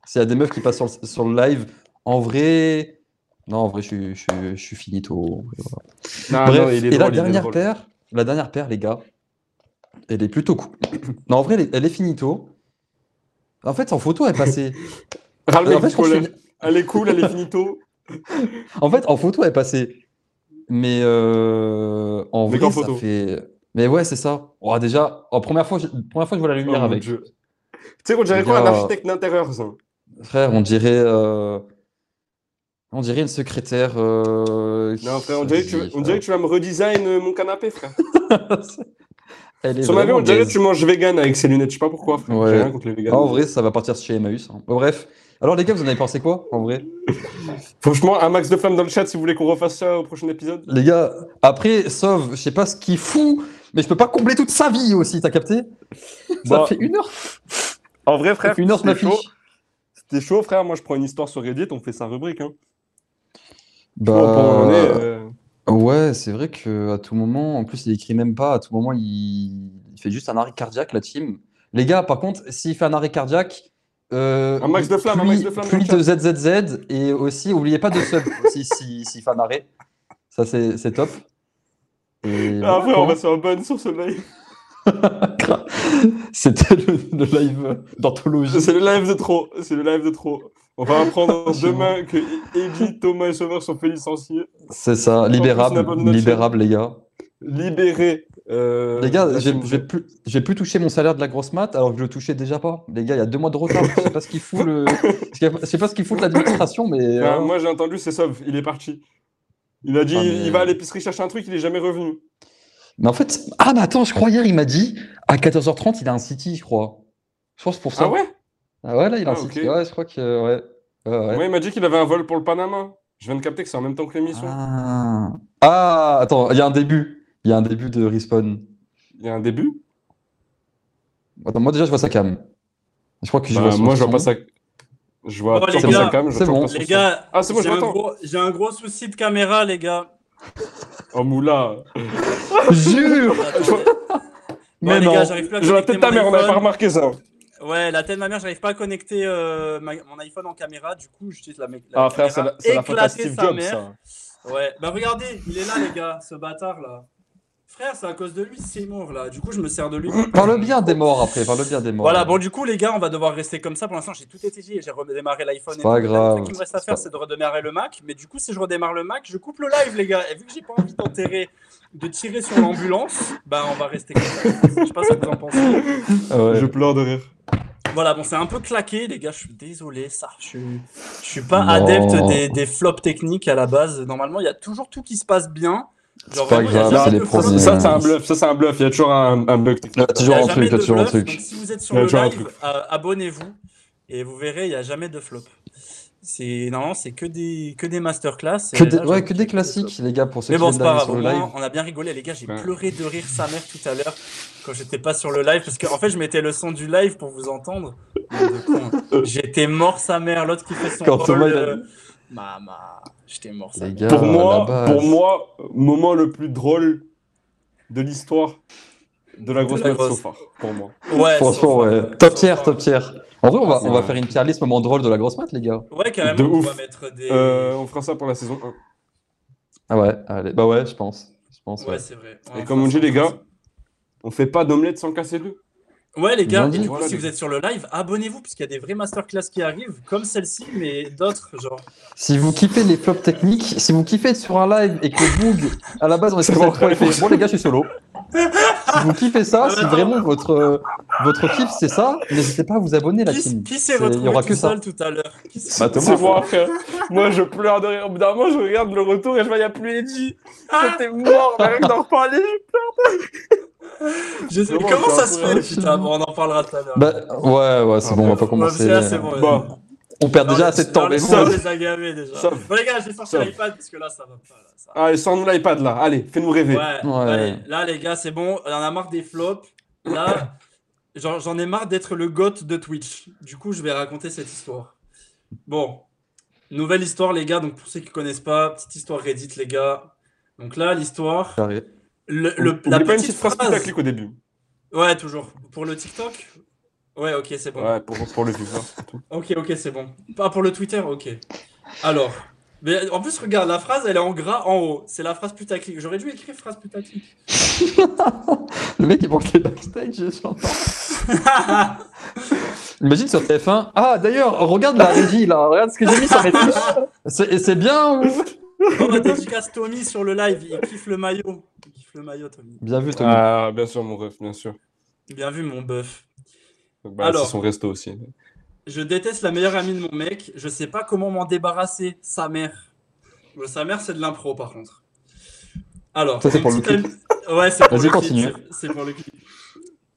s'il y a des meufs qui passent sur le, sur le live, en vrai. Non, en vrai, je suis, je suis, je suis finito. Non, Bref, non, il est et la drôle, dernière drôle. paire, la dernière paire, les gars, elle est plutôt cool. non, en vrai, elle est, elle est finito. En fait, en photo, elle est passée. [LAUGHS] Le en, fait, collège. fais- Elle est cool, elle est finito. [LAUGHS] en fait, en photo, elle est passée. Mais euh, en vrai, qu'en ça photo. fait. Mais ouais, c'est ça. Oh, déjà, en première fois, je- première fois, je vois la lumière Oh, avec. Tu sais, on dirait quoi un architecte d'intérieur, ça? Frère, on dirait. euh, On dirait une secrétaire. euh, Non, frère, on dirait, que tu, on dirait que tu vas me redesign euh, mon canapé, frère. [LAUGHS] Elle est Sur ma vie, on dirait que tu manges vegan avec ces lunettes. Je sais pas pourquoi, frère. Ouais. J'ai rien contre les vegans. Ah, en vrai, ça va partir chez Emmaüs. hein. Bon, bref. Alors, les gars, vous en avez pensé quoi, en vrai? Franchement, un max de flammes dans le chat si vous voulez qu'on refasse ça au prochain épisode. Les gars, après, Sauve, je sais pas ce qu'il fout, mais je peux pas combler toute sa vie aussi, t'as capté? Ça Bah, fait une heure. En vrai, frère, une heure, je c'était chaud. m'affiche. C'était chaud, frère. Moi, je prends une histoire sur Reddit, on fait sa rubrique. Hein. Bah, Bon, Ouais, c'est vrai que à tout moment, en plus, il écrit même pas, à tout moment, il, il fait juste un arrêt cardiaque, la team. Les gars, par contre, s'il fait un arrêt cardiaque, euh, Un max de flamme, un max de flamme le de ZZZ, et aussi, oubliez pas de sub [LAUGHS] aussi, si- s'il fait un arrêt. Ça, c'est c'est top. Et Ah, frère, on va se faire ban sur ce live. [LAUGHS] C'était le, le live d'anthologie. C'est le live de trop. C'est le live de trop. On va apprendre [LAUGHS] demain que Edgy, Thomas et Sauveur sont fait licencier. C'est ça, libérable, libérable, les gars. Libérés. euh, Les gars, j'ai plus, plus touché mon salaire de la grosse mat alors que je le touchais déjà pas. Les gars, il y a deux mois de retard. Je sais pas ce qu'il fout le, [LAUGHS] je sais pas ce qu'il fout l'administration, mais Enfin, euh, moi, j'ai entendu, c'est Sauve. Il est parti. Il a dit, Ah, mais- il va à l'épicerie chercher un truc, il est jamais revenu. mais en fait, ah mais attends, je crois hier il m'a dit à 14h30 il a un city, je crois. Je pense pour ça. Ah ouais? Ah ouais, là il a un Ah, ok. Ouais, je crois que ouais. Ouais, ouais. Moi, il m'a dit qu'il avait un vol pour le Panama. Je viens de capter que c'est en même temps que l'émission. Ah. Ah, attends, il y a un début. Il y a un début de respawn. Il y a un début? Attends, moi déjà je vois sa cam. Je crois que je Bah, vois son moi, je vois son. pas ça. Je vois Oh, les toujours gars, sa cam. je c'est vois bon. pas son Les son. gars, Ah, c'est bon, je j'ai un, m'attends. gros- j'ai un gros souci de caméra, les gars. Oh, moula. [LAUGHS] Jure Bon, Mais les non. gars, j'arrive plus à J'ai la connecter tête de ta mon mère, on n'avait pas iPhone. remarqué ça. Ouais, la tête de ma mère, j'arrive pas à connecter euh, ma- mon iPhone en caméra. Du coup, j'utilise la, la Ah, frère, c'est caméra la, c'est la faute à Steve Jobs, mère. ça. Ouais, bah regardez, il est là, les gars, ce bâtard là. Frère, c'est à cause de lui, c'est mort là. Du coup, je me sers de lui. Parle bien des morts après, parle bien des morts. Voilà, bon, du coup, les gars, on va devoir rester comme ça. Pour l'instant, j'ai tout étudié. J'ai redémarré l'iPhone. C'est et pas grave, truc qui me reste à faire, c'est de redémarrer le Mac. Mais du coup, si je redémarre le Mac, je coupe le live, les gars. Et vu que j'ai pas envie d'enterrer, de tirer sur l'ambulance, bah, on va rester comme ça. Je sais pas ce que vous en pensez. Ah ouais. Je pleure de rire. Voilà, bon, c'est un peu claqué, les gars. Je suis désolé, ça. Je suis, je suis pas Non. adepte des, des flops techniques à la base. Normalement, il y a toujours tout qui se passe bien. C'est pas vraiment, grave, c'est les. Ça, c'est un bluff. Ça, c'est un bluff. Il y a toujours un, un bug technique. Il y a toujours a un truc, il y a de toujours un truc. Donc, si vous êtes sur le live, euh, abonnez-vous et vous verrez, il n'y a jamais de flop. C'est non, c'est que des que des masterclass. Que des, là, ouais, que des que- classiques, les gars, pour ceux Mais qui bon, c'est pas grave. sur le live. on a bien rigolé, les gars. J'ai Ouais. pleuré de rire sa mère tout à l'heure quand j'étais pas sur le live parce qu'en fait, je mettais le son du live pour vous entendre. Cons. [LAUGHS] J'étais mort sa mère. L'autre qui fait son Quand rôle, Thomas, il a euh, Maman, j'étais mort sa Les mère. gars, Pour moi, pour moi, moment le plus drôle de l'histoire de la grosse De la grosse. so far, pour moi. Ouais, Franchement, ouais. Top tier, top tier. En vrai, on va, on va faire une tier list moment drôle de la grosse mat, les gars. Ouais, carrément. De on ouf. va mettre des. Euh, on fera ça pour la saison 1. Ah ouais, allez. Bah ouais, je pense. Je pense, ouais. Ouais, c'est vrai. Et comme on dit, les gars, on fait pas d'omelette sans casser deux. Ouais, les gars, Bien et dit. du coup, si vous êtes sur le live, abonnez-vous, puisqu'il y a des vraies masterclass qui arrivent, comme celle-ci, mais d'autres, genre. Si vous kiffez les flops techniques, si vous kiffez être sur un live et que le bug, à la base, on [LAUGHS] est censé bon. fait, bon les gars, je suis solo. si vous kiffez ça, Ah, si vraiment votre, euh, votre kiff c'est ça, n'hésitez pas à vous abonner la Qui, team. qui s'est il y retrouvé aura tout que ça. tout à l'heure? S'est- Bah. C'est moi, frère. Moi, je pleure de rire. Au bout d'un moment, je regarde le retour et je vois, il n'y a plus Edgy. Ah J'étais mort, que d'en reparler. Je [LAUGHS] sais- Comment Comment ça se fait Putain, bon, on en parlera tout à l'heure. Bah ouais, ouais, c'est Ah, bon, on va pas commencer. c'est bon. Bon. On perd Non, déjà les- assez de temps, mais bon. on les a gavés déjà. Sauf. Bon, les gars, j'ai sorti Sauf. l'iPad parce que là, ça va pas. Là, ça... Allez, sors-nous l'iPad, là. Allez, fais-nous rêver. Ouais, Ouais. allez, là, les gars, c'est bon. On en a marre des flops. Là, [COUGHS] j'en j'en ai marre d'être le goth de Twitch. Du coup, je vais raconter cette histoire. Bon, nouvelle histoire, les gars. Donc, pour ceux qui connaissent pas, petite histoire Reddit, les gars. Donc là, l'histoire. Le, le- la pas une petite petite phrase putaclic au début. Ouais, toujours. Pour le TikTok? Ouais, ok, c'est bon. Ouais, pour, pour le tout. [LAUGHS] Ok, ok, c'est bon. Pas pour le Twitter, ok. Alors, mais en plus, regarde, la phrase, elle est en gras en haut. C'est la phrase putaclic. J'aurais dû écrire phrase putaclic. [LAUGHS] Le mec il manque les backstage, j'entends. [LAUGHS] Imagine sur TF1. Ah d'ailleurs, regarde la régie là, regarde ce que j'ai mis sur mes. C'est c'est bien ou? Oh, bah, dédicace Tommy sur le live. Il kiffe le maillot. Kiffe le maillot, Tommy. Bien vu Tommy. Ah, bien sûr, mon ref, bien sûr. Bien vu, mon bœuf. Bah, Alors. C'est son resto aussi. Je déteste la meilleure amie de mon mec. Je sais pas comment m'en débarrasser. Sa mère. Sa mère, c'est de l'impro, par contre. Alors, Ça, c'est mon pour le petit ami- Ouais, c'est pour le clip, c'est- C'est pour le clip.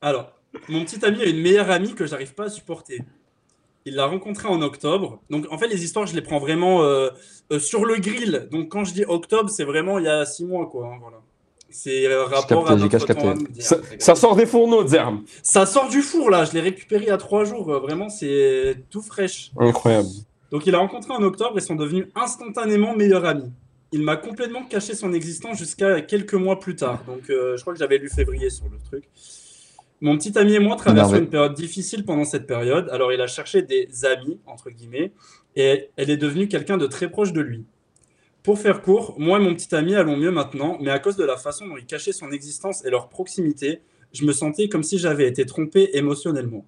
Alors, mon petit ami a une meilleure amie que j'arrive pas à supporter. Il l'a rencontrée en octobre. Donc, en fait, les histoires, je les prends vraiment euh, euh, sur le grill. Donc, quand je dis octobre, c'est vraiment il y a six mois, quoi. hein, voilà. C'est euh, rapport capté, à notre. Ça, ça sort des fourneaux, Zerm. Ça sort du four, là. Je l'ai récupéré il y a trois jours. Euh, Vraiment, c'est tout fraîche. Incroyable. Donc il a rencontré en octobre et sont devenus instantanément meilleurs amis. Il m'a complètement caché son existence jusqu'à quelques mois plus tard. Donc euh, je crois que j'avais lu février sur le truc. Mon petit ami et moi traversons une période difficile pendant cette période. Alors il a cherché des amis, entre guillemets, et elle est devenue quelqu'un de très proche de lui. Pour faire court, moi et mon petit ami allons mieux maintenant, mais à cause de la façon dont il cachait son existence et leur proximité, je me sentais comme si j'avais été trompé émotionnellement.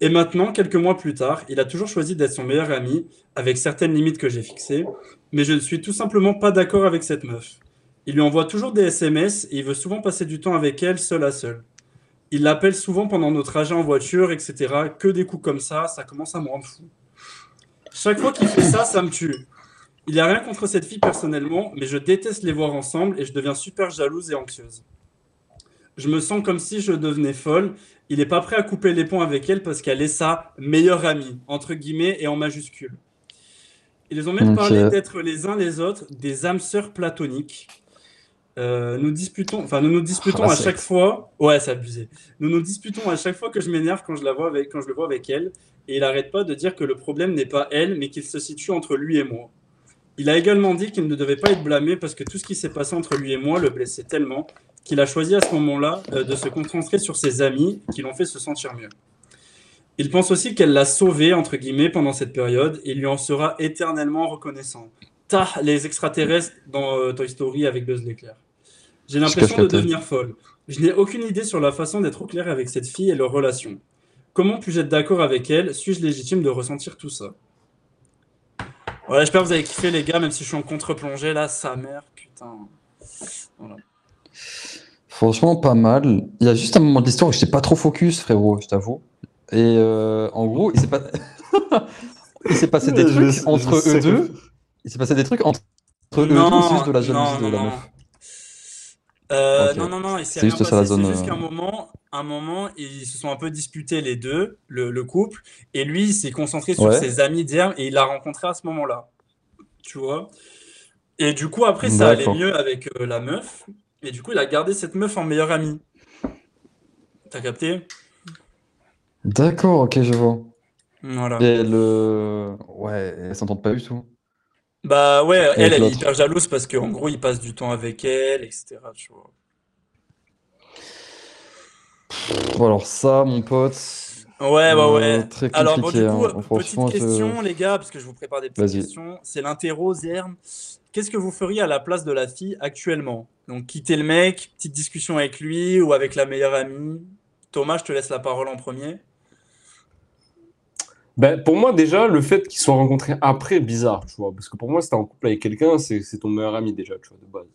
Et maintenant, quelques mois plus tard, il a toujours choisi d'être son meilleur ami, avec certaines limites que j'ai fixées, mais je ne suis tout simplement pas d'accord avec cette meuf. Il lui envoie toujours des SMS et il veut souvent passer du temps avec elle, seul à seul. Il l'appelle souvent pendant nos trajets en voiture, etc. Que des coups comme ça, ça commence à me rendre fou. Chaque fois qu'il fait ça, ça me tue. Il n'y a rien contre cette fille personnellement, mais je déteste les voir ensemble et je deviens super jalouse et anxieuse. Je me sens comme si je devenais folle. Il n'est pas prêt à couper les ponts avec elle parce qu'elle est sa meilleure amie, entre guillemets et en majuscule. Ils ont même parlé d'être les uns les autres des âmes sœurs platoniques. Euh, nous disputons, enfin nous nous disputons Ah, à chaque fois. Ouais, c'est abusé. Nous nous disputons à chaque fois que je m'énerve quand je la vois avec, quand je le vois avec elle, et il arrête pas de dire que le problème n'est pas elle, mais qu'il se situe entre lui et moi. Il a également dit qu'il ne devait pas être blâmé parce que tout ce qui s'est passé entre lui et moi le blessait tellement qu'il a choisi à ce moment-là euh, de se concentrer sur ses amis qui l'ont fait se sentir mieux. Il pense aussi qu'elle l'a sauvé, entre guillemets, pendant cette période et il lui en sera éternellement reconnaissant. Tah, les extraterrestres dans euh, Toy Story avec Buzz l'éclair. J'ai l'impression de devenir folle. Je n'ai aucune idée sur la façon d'être au clair avec cette fille et leur relation. Comment puis-je être d'accord avec elle? Suis-je légitime de ressentir tout ça? Voilà, j'espère que vous avez kiffé, les gars, même si je suis en contre-plongée là, sa mère, putain. Franchement, pas mal. Il y a juste un moment de l'histoire où j'étais pas trop focus, frérot, je t'avoue. Et euh, en gros, il s'est pas... [LAUGHS] il s'est passé des trucs entre je eux deux. Il s'est passé des trucs entre, eux deux, juste de la jalousie de la non, meuf. Euh. Non, non, non, il s'est C'est juste ça, la passé, zone, C'est juste euh, qu'à un moment, un moment, ils se sont un peu disputés les deux, le, le couple, et lui, il s'est concentré sur Ouais. ses amis d'hier et il l'a rencontré à ce moment-là. Tu vois? Et du coup, après, ça allait mieux avec euh, la meuf, et du coup, il a gardé cette meuf en meilleure amie. T'as capté? D'accord, ok, je vois. Voilà. Et le. Ouais, elles s'entendent pas du tout. Bah ouais, elle, elle est hyper jalouse parce qu'en gros, il passe du temps avec elle, etc. Tu vois. Bon, alors ça, mon pote. Ouais, bah euh, ouais. très Alors bon, du compliqué. coup, hein. petite Franchement, je- question, les gars, parce que je vous prépare des petites Vas-y. questions. C'est l'interro, Zerm. Qu'est-ce que vous feriez à la place de la fille actuellement? Donc, quitter le mec, petite discussion avec lui ou avec la meilleure amie? Thomas, je te laisse la parole en premier. Ben, pour moi, déjà, le fait qu'ils soient rencontrés après, bizarre, tu vois. Parce que pour moi, si t'es en couple avec quelqu'un, c'est c'est ton meilleur ami déjà, tu vois, de base.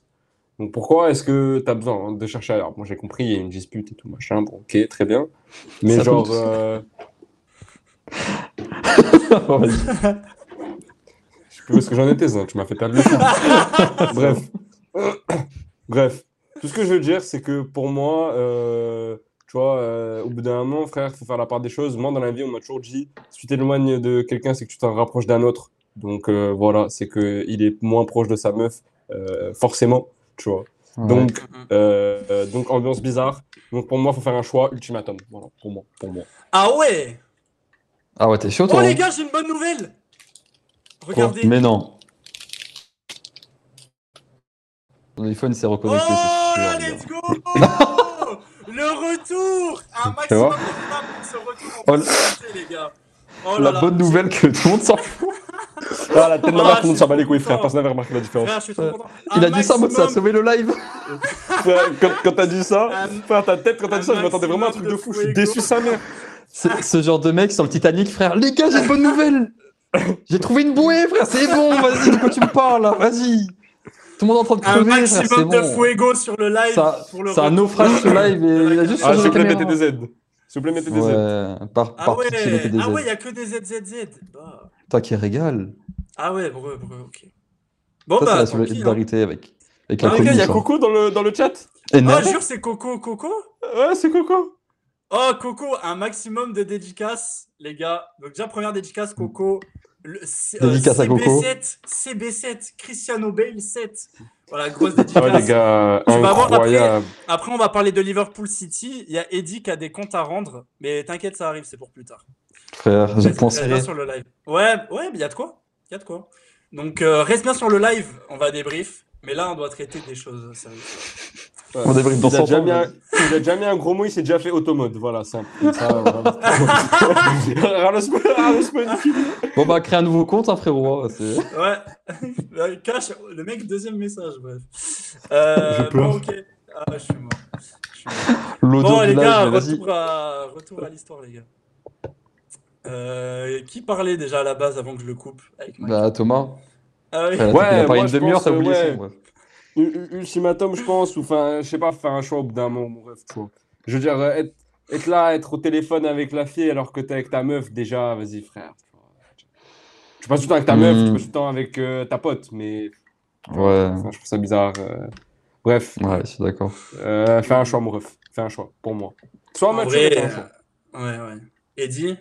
Donc pourquoi est-ce que t'as besoin hein, de chercher ailleurs? Moi, j'ai compris, il y a une dispute et tout, machin. Bon, ok, très bien. Mais Ça genre, euh, [LAUGHS] je sais plus où est-ce que j'en étais, ça. Tu m'as fait perdre le fil. [LAUGHS] Bref. [COUGHS] Bref. Tout ce que je veux dire, c'est que pour moi, euh, tu vois, euh, au bout d'un moment, frère, il faut faire la part des choses. Moi, dans la vie, on m'a toujours dit, si tu t'éloignes de quelqu'un, c'est que tu t'en rapproches d'un autre. Donc euh, voilà, c'est qu'il est moins proche de sa meuf, forcément, tu vois. Ouais. Donc, euh, euh, donc ambiance bizarre. Donc pour moi, il faut faire un choix ultimatum. Voilà, pour moi, pour moi. Ah ouais! Ah ouais, t'es chaud, Oh toi. les hein gars, j'ai une bonne nouvelle! Quoi Regardez. Mais non. Ton iPhone s'est Oh reconnecté, c'est sûr. là, let's go! [LAUGHS] Le retour! Un Tu vois maximum de pour ce retour en Oh, la- possibilité, les gars. Oh là La là. bonne nouvelle que tout le monde s'en fout. Ah, la tête de la Ah, mère, tout le monde s'en bat les couilles, frère. Personne n'avait remarqué la différence. Frère, je suis trop Ouais. content. Il Un a dit ça en mode ça a sauvé le live. [LAUGHS] Frère, quand quand t'as dit ça, Un- frère, ta tête, quand t'as dit ça, un je m'attendais vraiment à un truc de fou. Je suis déçu, sa mère. C'est ce genre de mec sur le Titanic, frère. Les gars, j'ai une bonne nouvelle. J'ai trouvé une bouée, frère. C'est bon, vas-y, de quoi tu me parles là Vas-y. Tout le monde est en train de Un crever, frère. C'est maximum de bon. fuego sur le live Ça- pour le C'est un naufrage ce live et il a juste Ah, changé de mettez des Z. S'il vous plaît, mettez des Z. Par, Ah ouais, ah ouais, Z. il y a que des ZZZ. Bah. Toi qui régale. Ah ouais, bon, bon, ok. Bon Ça, bah, c'est la tant hein. solidarité avec, avec Ah, il y a Coco dans le, dans le chat. Et Ah, jure, c'est Coco, Coco Ouais, c'est Coco. Oh, Coco, un maximum de dédicaces, les gars. Donc, déjà, première dédicace, Coco. Le, C- Dédicace à Coco. CB7, CB7, Cristiano Bale 7. Voilà, grosse Ah dédicace. ouais, les gars, Tu vas voir incroyable. Après, on va parler de Liverpool City. Il y a Eddie qui a des comptes à rendre. Mais t'inquiète, ça arrive, c'est pour plus tard. frère, j'ai Reste- reste bien pensé. sur le live. Ouais, ouais, il y a de quoi. Il y a de quoi. Donc, euh, reste bien sur le live. On va débrief. Mais là, on doit traiter des choses sérieuses. On Il a, 100 déjà mis un, il a déjà mis un gros mot, il s'est déjà fait automode. Voilà, simple. [LAUGHS] [LAUGHS] Bon bah, crée un nouveau compte, hein, frérot. hein, Ouais. [LAUGHS] Cache le mec, deuxième message, bref. Euh, Je pleure. bon, ok. Ah, je suis mort. Je suis mort. L'audio Bon, les gars, retour à, retour à l'histoire, les gars. Euh, qui parlait déjà à la base avant que je le coupe avec Mike Bah, Thomas. Ah oui. Frère, Ouais, il a parlé une demi-heure, t'as oublié ouais. son, bref. Ultimatum, je pense, ou enfin, je sais pas, faire un choix au bout d'un moment, mon ref, tu vois. Je veux dire, euh, être, être là, être au téléphone avec la fille alors que t'es avec ta meuf, déjà, vas-y, frère. tu passes du temps avec ta meuf, Hmm. tu passes du temps avec euh, ta pote, mais Ouais, enfin, je trouve ça bizarre. euh. Bref, ouais, je suis d'accord. euh, fais un choix, mon ref. Fais un choix, pour moi. Vrai, fais un choix. euh, ouais, ouais. Eddie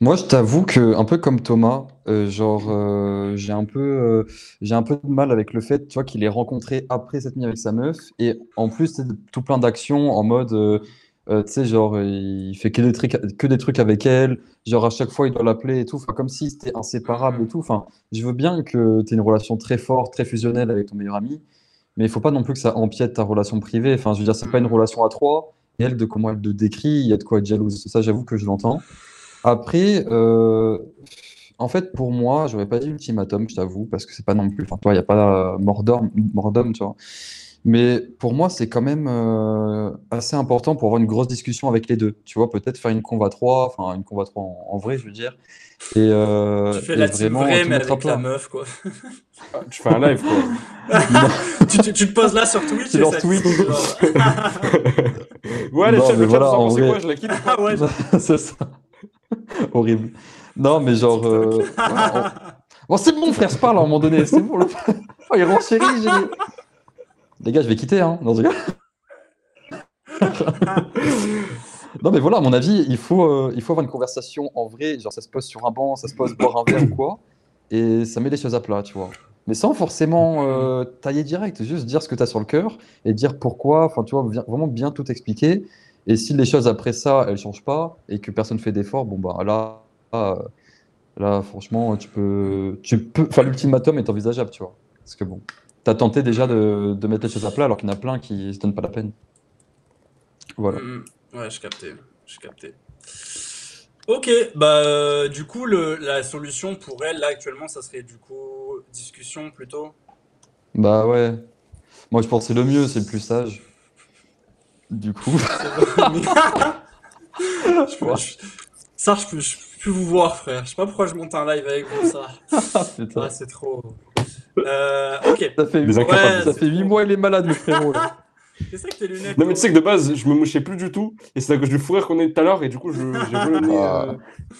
Moi, je t'avoue que, un peu comme Thomas, euh, genre, euh, j'ai un peu, euh, j'ai un peu de mal avec le fait, tu vois, qu'il ait rencontré après cette nuit avec sa meuf, et en plus, c'est tout plein d'actions en mode, tu sais, genre, il fait que des trucs, que des trucs avec elle, genre, à chaque fois, il doit l'appeler et tout, enfin, comme si c'était inséparable et tout. Enfin, je veux bien que tu aies une relation très forte, très fusionnelle avec ton meilleur ami, mais il faut pas non plus que ça empiète ta relation privée. Enfin, je veux dire, c'est pas une relation à trois, et elle, de comment elle te décrit, il y a de quoi être jalouse. Ça, j'avoue que je l'entends. Après, euh, en fait, pour moi, j'aurais pas dit ultimatum, je t'avoue, parce que c'est pas non plus. Enfin, toi, il n'y a pas euh, mort d'homme, tu vois. Mais pour moi, c'est quand même euh, assez important pour avoir une grosse discussion avec les deux. Tu vois, peut-être faire une conva 3, enfin, une conva 3 en, en vrai, je veux dire. Et, euh, Tu fais la team vraiment vraie, mais avec la meuf, quoi. Ah, tu fais un live, quoi. [LAUGHS] tu, tu- tu te poses là sur Twitch Tu lances Twitch. ouais, les Non, mais le chat, voilà, vous en en pensez vrai. quoi Je la quitte Ah ouais, [LAUGHS] c'est ça. [LAUGHS] Horrible. Non, mais genre. euh, ouais, on- Bon, c'est bon, frère, se parle à un moment donné. C'est bon. Le... Oh, il renchérit. j'ai- Les gars, je vais quitter. Hein, dans ce cas. Non, mais voilà, à mon avis, il faut, euh, il faut avoir une conversation en vrai. Genre, ça se pose sur un banc, ça se pose boire un verre ou quoi. Et ça met les choses à plat, tu vois. Mais sans forcément euh, tailler direct, juste dire ce que tu as sur le cœur et dire pourquoi. Enfin, tu vois, vraiment bien tout expliquer. Et si les choses après ça, elles changent pas et que personne fait d'effort, bon, bah là, là, là, franchement, tu peux. Tu peux enfin, l'ultimatum est envisageable, tu vois. Parce que bon, tu as tenté déjà de, de mettre les choses à plat alors qu'il y en a plein qui se donnent pas la peine. Voilà. Mm, Ouais, je captais. Je captais. Ok, bah euh, du coup le, la solution pour elle là actuellement ça serait du coup discussion plutôt? Bah ouais. Moi, je pense que c'est le mieux, c'est le plus sage. Du coup, [LAUGHS] Je peux- je- ça je peux, je peux plus vous voir frère. Je sais pas pourquoi je monte un live avec vous ça. [LAUGHS] putain. Ah, c'est trop. Euh, ok. Ça fait, Les huit- incapables. ça fait 8 mois, il est malade, le frérot. là. [LAUGHS] Qu'est-ce que tes lunettes Non, mais tu sais que de base, je me mouchais plus du tout. Et c'est à cause du fou rire qu'on a eu tout à l'heure. Et du coup, je- j'ai volé le nez. Ah. euh,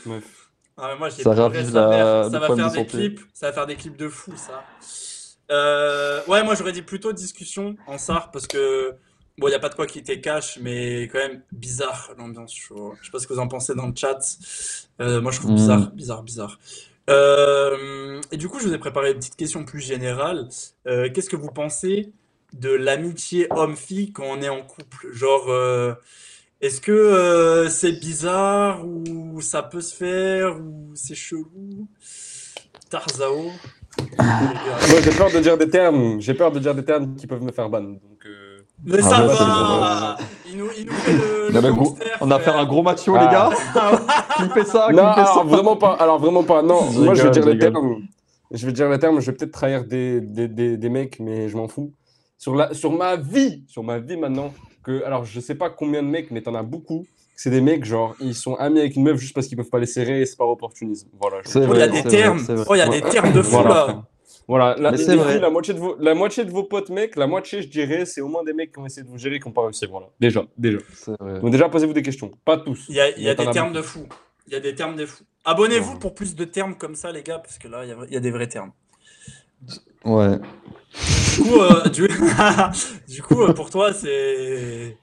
Bref. Ah, mais moi, j'ai Ça ravive ça va la- faire, le ça va problème faire de des clips, ça va faire des clips de fou, ça. Euh, ouais, moi j'aurais dit plutôt discussion en SAR parce que bon, il y a pas de quoi qui était cash, mais quand même bizarre l'ambiance. Je, je sais pas ce que vous en pensez dans le chat. Euh, moi, je trouve Mm. bizarre, bizarre, bizarre. Euh, et du coup, je vous ai préparé une petite question plus générale. Euh, qu'est-ce que vous pensez de l'amitié homme-fille quand on est en couple? Genre, euh, est-ce que euh, c'est bizarre ou ça peut se faire ou c'est chelou? Tarzao? Moi, j'ai peur de dire des termes. J'ai peur de dire des termes qui peuvent me faire ban. Donc, euh, Mais Ah ça ouais, va! Il nous, il nous fait le, Non, le gros, on a fait un gros macho, Ah. les gars. [LAUGHS] Ça, Non, clippez ça. alors vraiment pas. Alors vraiment pas. Non, Je moi je vais dire les rigole. termes. Je vais dire les termes. Je vais peut-être trahir des, des, des, des mecs, mais je m'en fous. Sur la, sur ma vie, sur ma vie maintenant. Que alors je sais pas combien de mecs, mais t'en as beaucoup. C'est des mecs genre ils sont amis avec une meuf juste parce qu'ils peuvent pas les serrer et c'est par opportunisme. Voilà. je- C'est Oh, il y a des termes. Oh, il y a des termes de fou Voilà, là. Voilà, la, Mais les c'est filles, vrai. la, moitié de vos, la moitié de vos potes mecs, la moitié je dirais, c'est au moins des mecs qui ont essayé de vous gérer qui n'ont pas réussi. Voilà, déjà, déjà. Donc déjà posez-vous des questions, pas tous. Il y a, y des termes de fou. Il y a des termes de fou. Abonnez-vous Ouais. pour plus de termes comme ça, les gars, parce que là, il y a, il y a des vrais termes. Ouais. Du coup, euh, [LAUGHS] du... [LAUGHS] du coup euh, pour toi, c'est.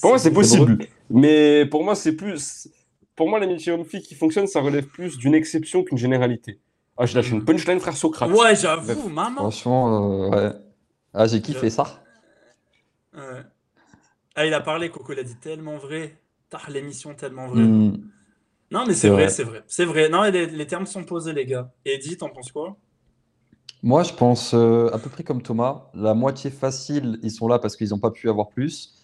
Pour moi, c'est c'est possible. Mais pour moi, c'est plus. Pour moi, l'amitié homme-fille qui fonctionne, ça relève plus d'une exception qu'une généralité. Ah, j'ai lâché une punchline, frère Socrate. Ouais, j'avoue, maman. Franchement, euh, ouais. Ah, j'ai kiffé ça. Ouais. Ah, il a parlé, Coco, il a dit tellement vrai. Tard l'émission, tellement vrai. Hmm. Non, mais c'est vrai. c'est vrai. C'est vrai. Non, les, les termes sont posés, les gars. Eddie, t'en penses quoi? Moi, je pense euh, à peu près comme Thomas. La moitié facile, ils sont là parce qu'ils n'ont pas pu avoir plus.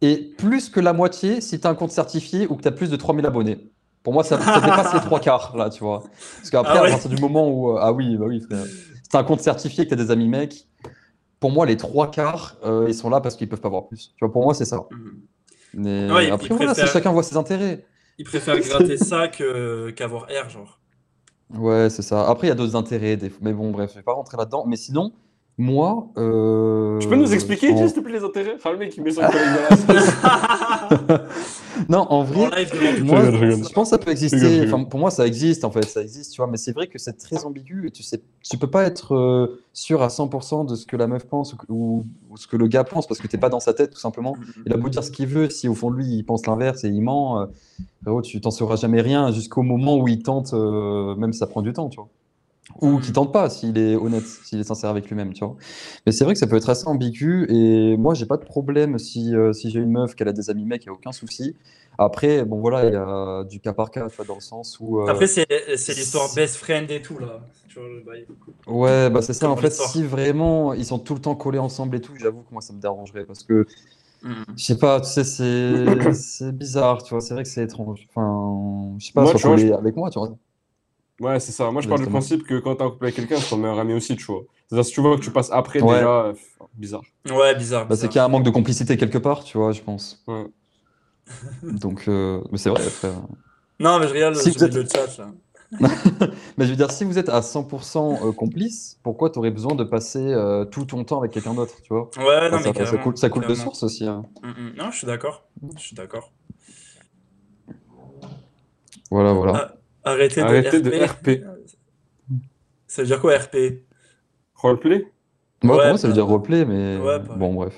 Et plus que la moitié, si tu as un compte certifié ou que tu as plus de 3000 abonnés. Pour moi, ça, ça [LAUGHS] dépasse les trois quarts, là, tu vois. Parce qu'après, Ah ouais. à partir du moment où. euh, ah oui, bah oui, frère. Si as un compte certifié que tu as des amis mecs, pour moi, les trois quarts, euh, ils sont là parce qu'ils peuvent pas avoir plus. Tu vois, pour moi, c'est ça. Mhm. Mais Ouais, ils- après, ils voilà, si préfèrent- chacun voit ses intérêts. Il préfère gratter ça que- qu'avoir R, genre. Ouais, c'est ça. Après, il y a d'autres intérêts. Des... Mais bon, bref, je vais pas rentrer là-dedans. Mais sinon, moi. euh, Tu peux nous expliquer, en- s'il te plaît, les intérêts? Enfin, le mec, il met son collègue dans la [LAUGHS] Non, en vrai, moi, je pense que ça peut exister. Enfin, pour moi, ça existe, en fait. Ça existe, tu vois. Mais c'est vrai que c'est très ambigu et tu sais, tu peux pas être euh, sûr à 100% de ce que la meuf pense ou, ce que le gars pense parce que t'es pas dans sa tête, tout simplement. Il a beau dire ce qu'il veut, si au fond de lui, il pense l'inverse et il ment, euh, tu t'en sauras jamais rien jusqu'au moment où il tente, euh, même si ça prend du temps, tu vois. Ou qu'il tente pas, s'il est honnête, s'il est sincère avec lui-même, tu vois. Mais c'est vrai que ça peut être assez ambigu et moi, j'ai pas de problème si, euh, si j'ai une meuf qu'elle a des amis mecs, il n'y a aucun souci. Après, bon voilà, il y a du cas par cas, tu vois, dans le sens où. euh, Après, c'est c'est l'histoire best friend et tout, là. Bail. Ouais, bah c'est ça. En fait, si vraiment ils sont tout le temps collés ensemble et tout, j'avoue que moi ça me dérangerait parce que Mhm. je sais pas, tu sais, c'est c'est bizarre, tu vois. C'est vrai que c'est étrange. Enfin, je sais pas, Moi, tu vois, avec moi, tu vois. Ouais, c'est ça. Moi, je pars du principe que quand t'es en couple avec quelqu'un, c'est ton meilleur ami aussi, tu vois. C'est-à-dire, si tu vois que tu passes après, Ouais. déjà, euh, bizarre. Ouais, bizarre. Bah, c'est qu'il y a un manque de complicité quelque part, tu vois, je pense. Ouais. [LAUGHS] Donc, euh, mais c'est vrai, frère. Non, mais je regarde Si lis le chat, là. [LAUGHS] Mais je veux dire, si vous êtes à 100% euh, complice, pourquoi tu aurais besoin de passer euh, tout ton temps avec quelqu'un d'autre, tu vois? Ouais, non, Enfin, mais ça, ça coule, ça coule de source aussi. hein. Mm, mm. Non, je suis d'accord. Je suis d'accord. Voilà, voilà. Arrêtez de Arrêtez RP. de RP. Ça veut dire quoi, RP? Roleplay? Moi, ouais, ça veut bah- dire replay, mais Ouais, pareil. bon, bref.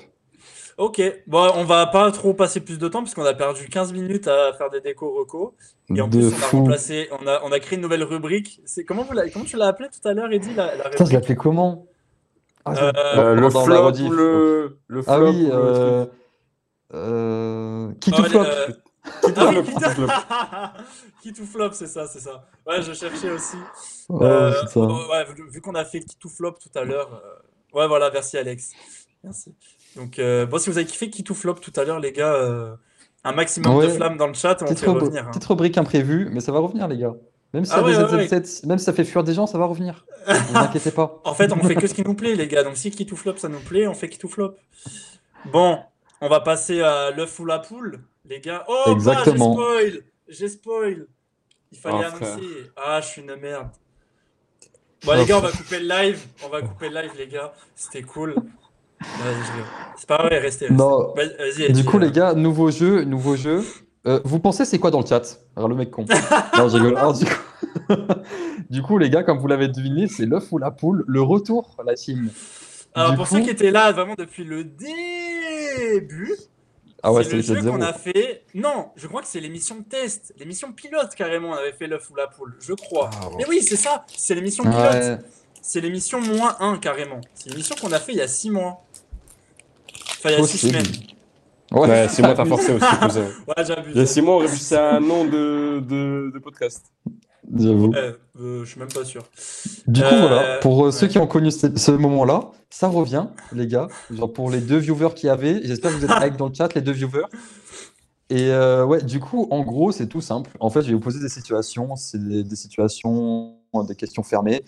Ok, bon, on va pas trop passer plus de temps parce qu'on a perdu 15 minutes à faire des décos recos. Et en De plus, on a remplacé, on a, on a créé une nouvelle rubrique. C'est comment, vous l'avez- comment tu l'as appelé tout à l'heure, Eddy, la, la Putain, je l'appelais comment? Ah, Euh, Euh, le la flop ou le, le flop Ah oui, ou le truc? Qui flop euh, Ah oui, flop, putain qui flop. [LAUGHS] [LAUGHS] Qui tout flop, c'est ça, c'est ça. Ouais, je cherchais aussi. Oh, Euh, ouais, vu- qu'on a fait qui tout flop tout à l'heure. euh, Ouais, voilà, merci Alex. Merci. Donc, euh, bon, si vous avez kiffé qui tout flop tout à l'heure, les gars, euh, un maximum de flammes dans le chat, on Petite, fait revenir. hein. petite rubrique imprévue, mais ça va revenir, les gars. Même si Ah ça ouais, des ouais, ouais. ZZ7, même si ça fait fuir des gens, ça va revenir. Ne vous inquiétez pas. [LAUGHS] En fait, on fait que ce qui nous plaît, les gars. Donc, si qui tout flop, ça nous plaît, on fait qui tout flop. Bon, on va passer à l'œuf ou la poule, les gars. Oh, bah, j'ai spoil. J'ai spoil. Il fallait frère. annoncer. Ah, je suis une merde. Bon, les gars, on va couper le live. On va couper le live, les gars. C'était cool. Vas-y, je rigole. C'est pas vrai, restez. restez. Non. Vas-y, Du coup, euh, les gars, nouveau jeu, nouveau jeu. Euh, vous pensez c'est quoi dans le chat? Alors le mec con. non. Alors, du, coup... [LAUGHS] du coup, les gars, comme vous l'avez deviné, c'est l'œuf ou la poule, le retour, la team. Alors, du pour coup- ceux qui étaient là vraiment depuis le début, Ah ouais, c'est le jeu qu'on a fait. Non, je crois que c'est l'émission test, l'émission pilote carrément. On avait fait l'œuf ou la poule, je crois. Ah, ouais. Mais oui, c'est ça, c'est l'émission pilote. Ouais. C'est l'émission moins 1 carrément. C'est l'émission qu'on a fait il y a 6 mois. Enfin, il y a 6 Possible. semaines. Ouais, Ouais, six mois, t'as forcé aussi. [LAUGHS] Ouais, j'abuse. Il y a six mois, on réfléchissait à un nom de, de, de podcast. J'avoue. Ouais, euh, je suis même pas sûr. Du coup, Euh, voilà, pour euh, ceux qui ont connu ce, ce moment-là, ça revient, les gars. Genre pour les deux viewers qui avaient, j'espère que vous êtes avec dans le chat, les deux viewers. Et euh, ouais, du coup, en gros, c'est tout simple. En fait, je vais vous poser des situations, c'est des, des situations, des questions fermées.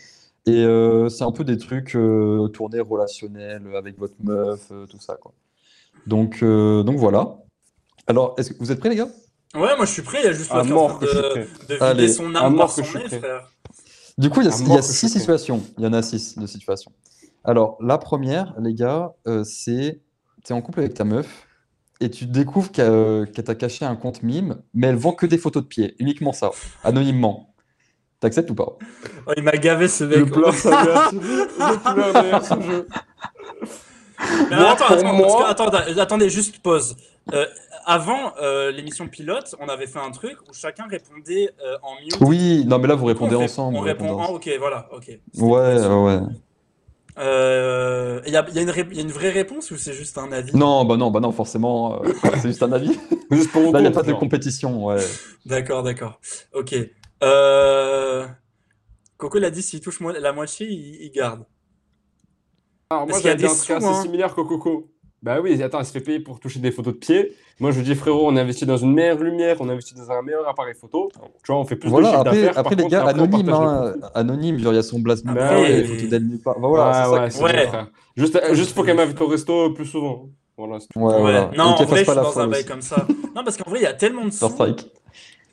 Et euh, c'est un peu des trucs euh, tournés relationnels avec votre meuf, euh, tout ça, quoi. Donc, euh, donc voilà. Alors, est-ce que vous êtes prêts, les gars? Ouais, moi je suis prêt. Il y a juste À mort de, de vider Allez, son à âme mort par que son je suis nez, frère. Du coup, il y a, il y six situations. Il y en a six de situations. Alors, la première, les gars, euh, c'est tu es en couple avec ta meuf et tu découvres qu'elle euh, qu'elle t'a caché un compte mime, mais elle vend que des photos de pieds, uniquement ça, anonymement. T'acceptes ou pas? Oh, il m'a gavé ce mec. Je pleure sa mère, [LAUGHS] je pleure derrière ce jeu. Mais Moi, attends, pour attends, moi- parce que- attends, attends, attendez, juste pause. Euh, avant euh, l'émission pilote, on avait fait un truc où chacun répondait euh, en mute. Oui, non, mais là, vous répondez on ensemble. On vous répond répondez en, ok, voilà, ok. Ouais, ouais, ouais. Euh, Il y, a, il y a une ré- il y a une vraie réponse ou c'est juste un avis? Non, bah non, bah non, forcément, euh, [LAUGHS] c'est juste un avis. Juste pour Là, il n'y a pas de genre. compétition, ouais. D'accord, d'accord. Ok. Euh... Coco l'a dit, s'il touche mo- la moitié, il, il garde. Alors, moi, Parce qu'il y a j'avais dit des un truc sous, assez hein. similaire qu'au Coco. Bah oui, attends, elle se fait payer pour toucher des photos de pieds. Moi, je lui dis, frérot, on investit dans une meilleure lumière, on investit dans un meilleur appareil photo. Tu vois, on fait plus de Voilà, chiffre après, d'affaires. après Par les contre, gars, après, on anonyme, partage les hein, anonyme, genre il y a son Après, y a oui. des photos d'elle nulle part. Bah, voilà, c'est ouais, ça ouais, qui- c'est Ouais. bon, frère. Juste, juste faut qu'elle m'invite au resto plus souvent. Voilà, c'est tout. Ouais, Ouais. voilà. Non, Et en vrai, je pas suis dans un bail comme ça. Non, parce qu'en vrai, il y a tellement de sous.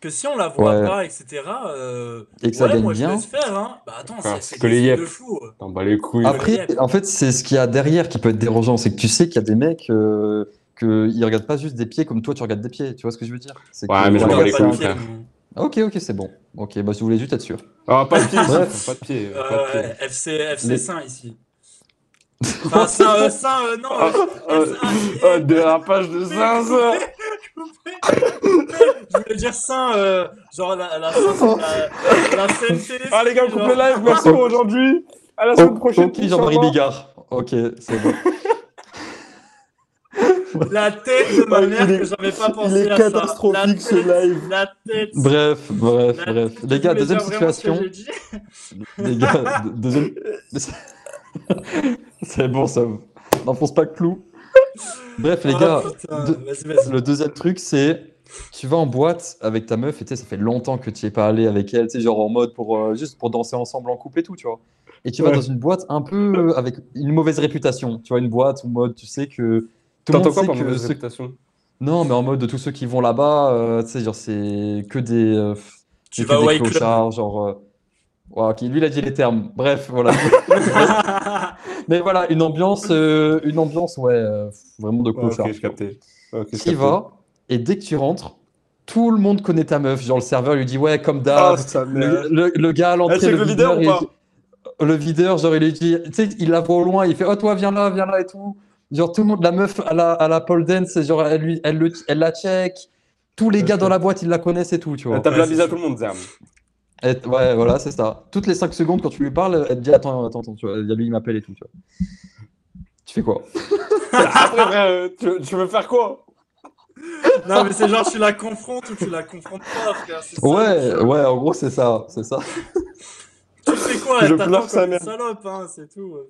Que si on la voit Ouais. pas, etc. euh, Et que ça ouais, gagne moi, je bien. faire. Hein. Bah attends, c'est que les de yep. fou. T'en bats les couilles. Après, en fait, c'est ce qu'il y a derrière qui peut être dérangeant, c'est que tu sais qu'il y a des mecs euh, que ils regardent pas juste des pieds comme toi tu regardes des pieds. Tu vois ce que je veux dire? Ouais, que- mais je les couilles, de frère. Ok, ok, c'est bon. Ok, bah si vous voulez juste être sûr. Ah, pas de pied, pas de pied. Euh, Pas de pied. FC, FC Les- Saint ici. [LAUGHS] Enfin, Saint, euh, Saint, euh, non. Ah, euh, ah, dérapage de zinzin. [LAUGHS] Je voulais dire Saint, euh, genre la, la, la, la scène télé. Ah, les gars, coupe le live. Merci pour aujourd'hui. À la semaine prochaine. ok, Jean-Marie. Bigard. Ok, c'est bon. La tête de ma Ah, mère il est- que j'avais pas pensé Il est à ça. catastrophique ce live. La tête. Bref, bref, La bref. tête. Les gars, deuxième situation. Les gars, de- deuxième. [LAUGHS] C'est bon, ça. N'enfonce pas le clou. Bref, les Oh, gars, putain, de- vas-y, vas-y. le deuxième truc, c'est tu vas en boîte avec ta meuf et tu sais, ça fait longtemps que tu n'y es pas allé avec elle, tu sais, genre en mode pour euh, juste pour danser ensemble en couple et tout, tu vois. Et tu vas dans une boîte un peu euh, avec une mauvaise réputation, tu vois, une boîte où mode, tu sais que tout le T'entends monde quoi sait par que mauvaise réputation? Non, mais en mode de tous ceux qui vont là-bas, euh, tu sais, genre c'est que des, euh, Tu vas des clochards, genre. euh, ok, lui, il a dit les termes. Bref, voilà. [LAUGHS] [LAUGHS] Mais voilà, une ambiance, euh, une ambiance, ouais, euh, vraiment de Ouais, clochard. Ok, j'ai capté. Ok, capté. vas, et dès que tu rentres, tout le monde connaît ta meuf. Genre, le serveur lui dit, ouais, comme Ah, d'hab. sa le, mère. le- le gars à l'entrée, Elle check le le videur ou il- pas le videur, genre, il lui dit, tu sais, il la voit au loin, il fait, oh, toi, viens là, viens là et tout. Genre, tout le monde, la meuf à la, à la pole dance, genre, elle, lui, elle, le, elle la check. Tous les gars dans la boîte, ils la connaissent et tout, tu vois. Elle tape Ouais, la bise à tout le monde, Zerm. Ouais, voilà, c'est ça. Toutes les 5 secondes, quand tu lui parles, elle te dit Attends, attends, attends, tu vois, il y a lui, il m'appelle et tout, tu vois. Tu fais quoi? [LAUGHS] Après, euh, tu, tu veux faire quoi? Non, mais c'est genre, tu la confrontes ou tu la confrontes pas, frère. ça, Ouais, ouais, en gros, c'est ça, c'est ça. Tu fais quoi Je pleure sa comme une mère. salope, hein, c'est tout. euh,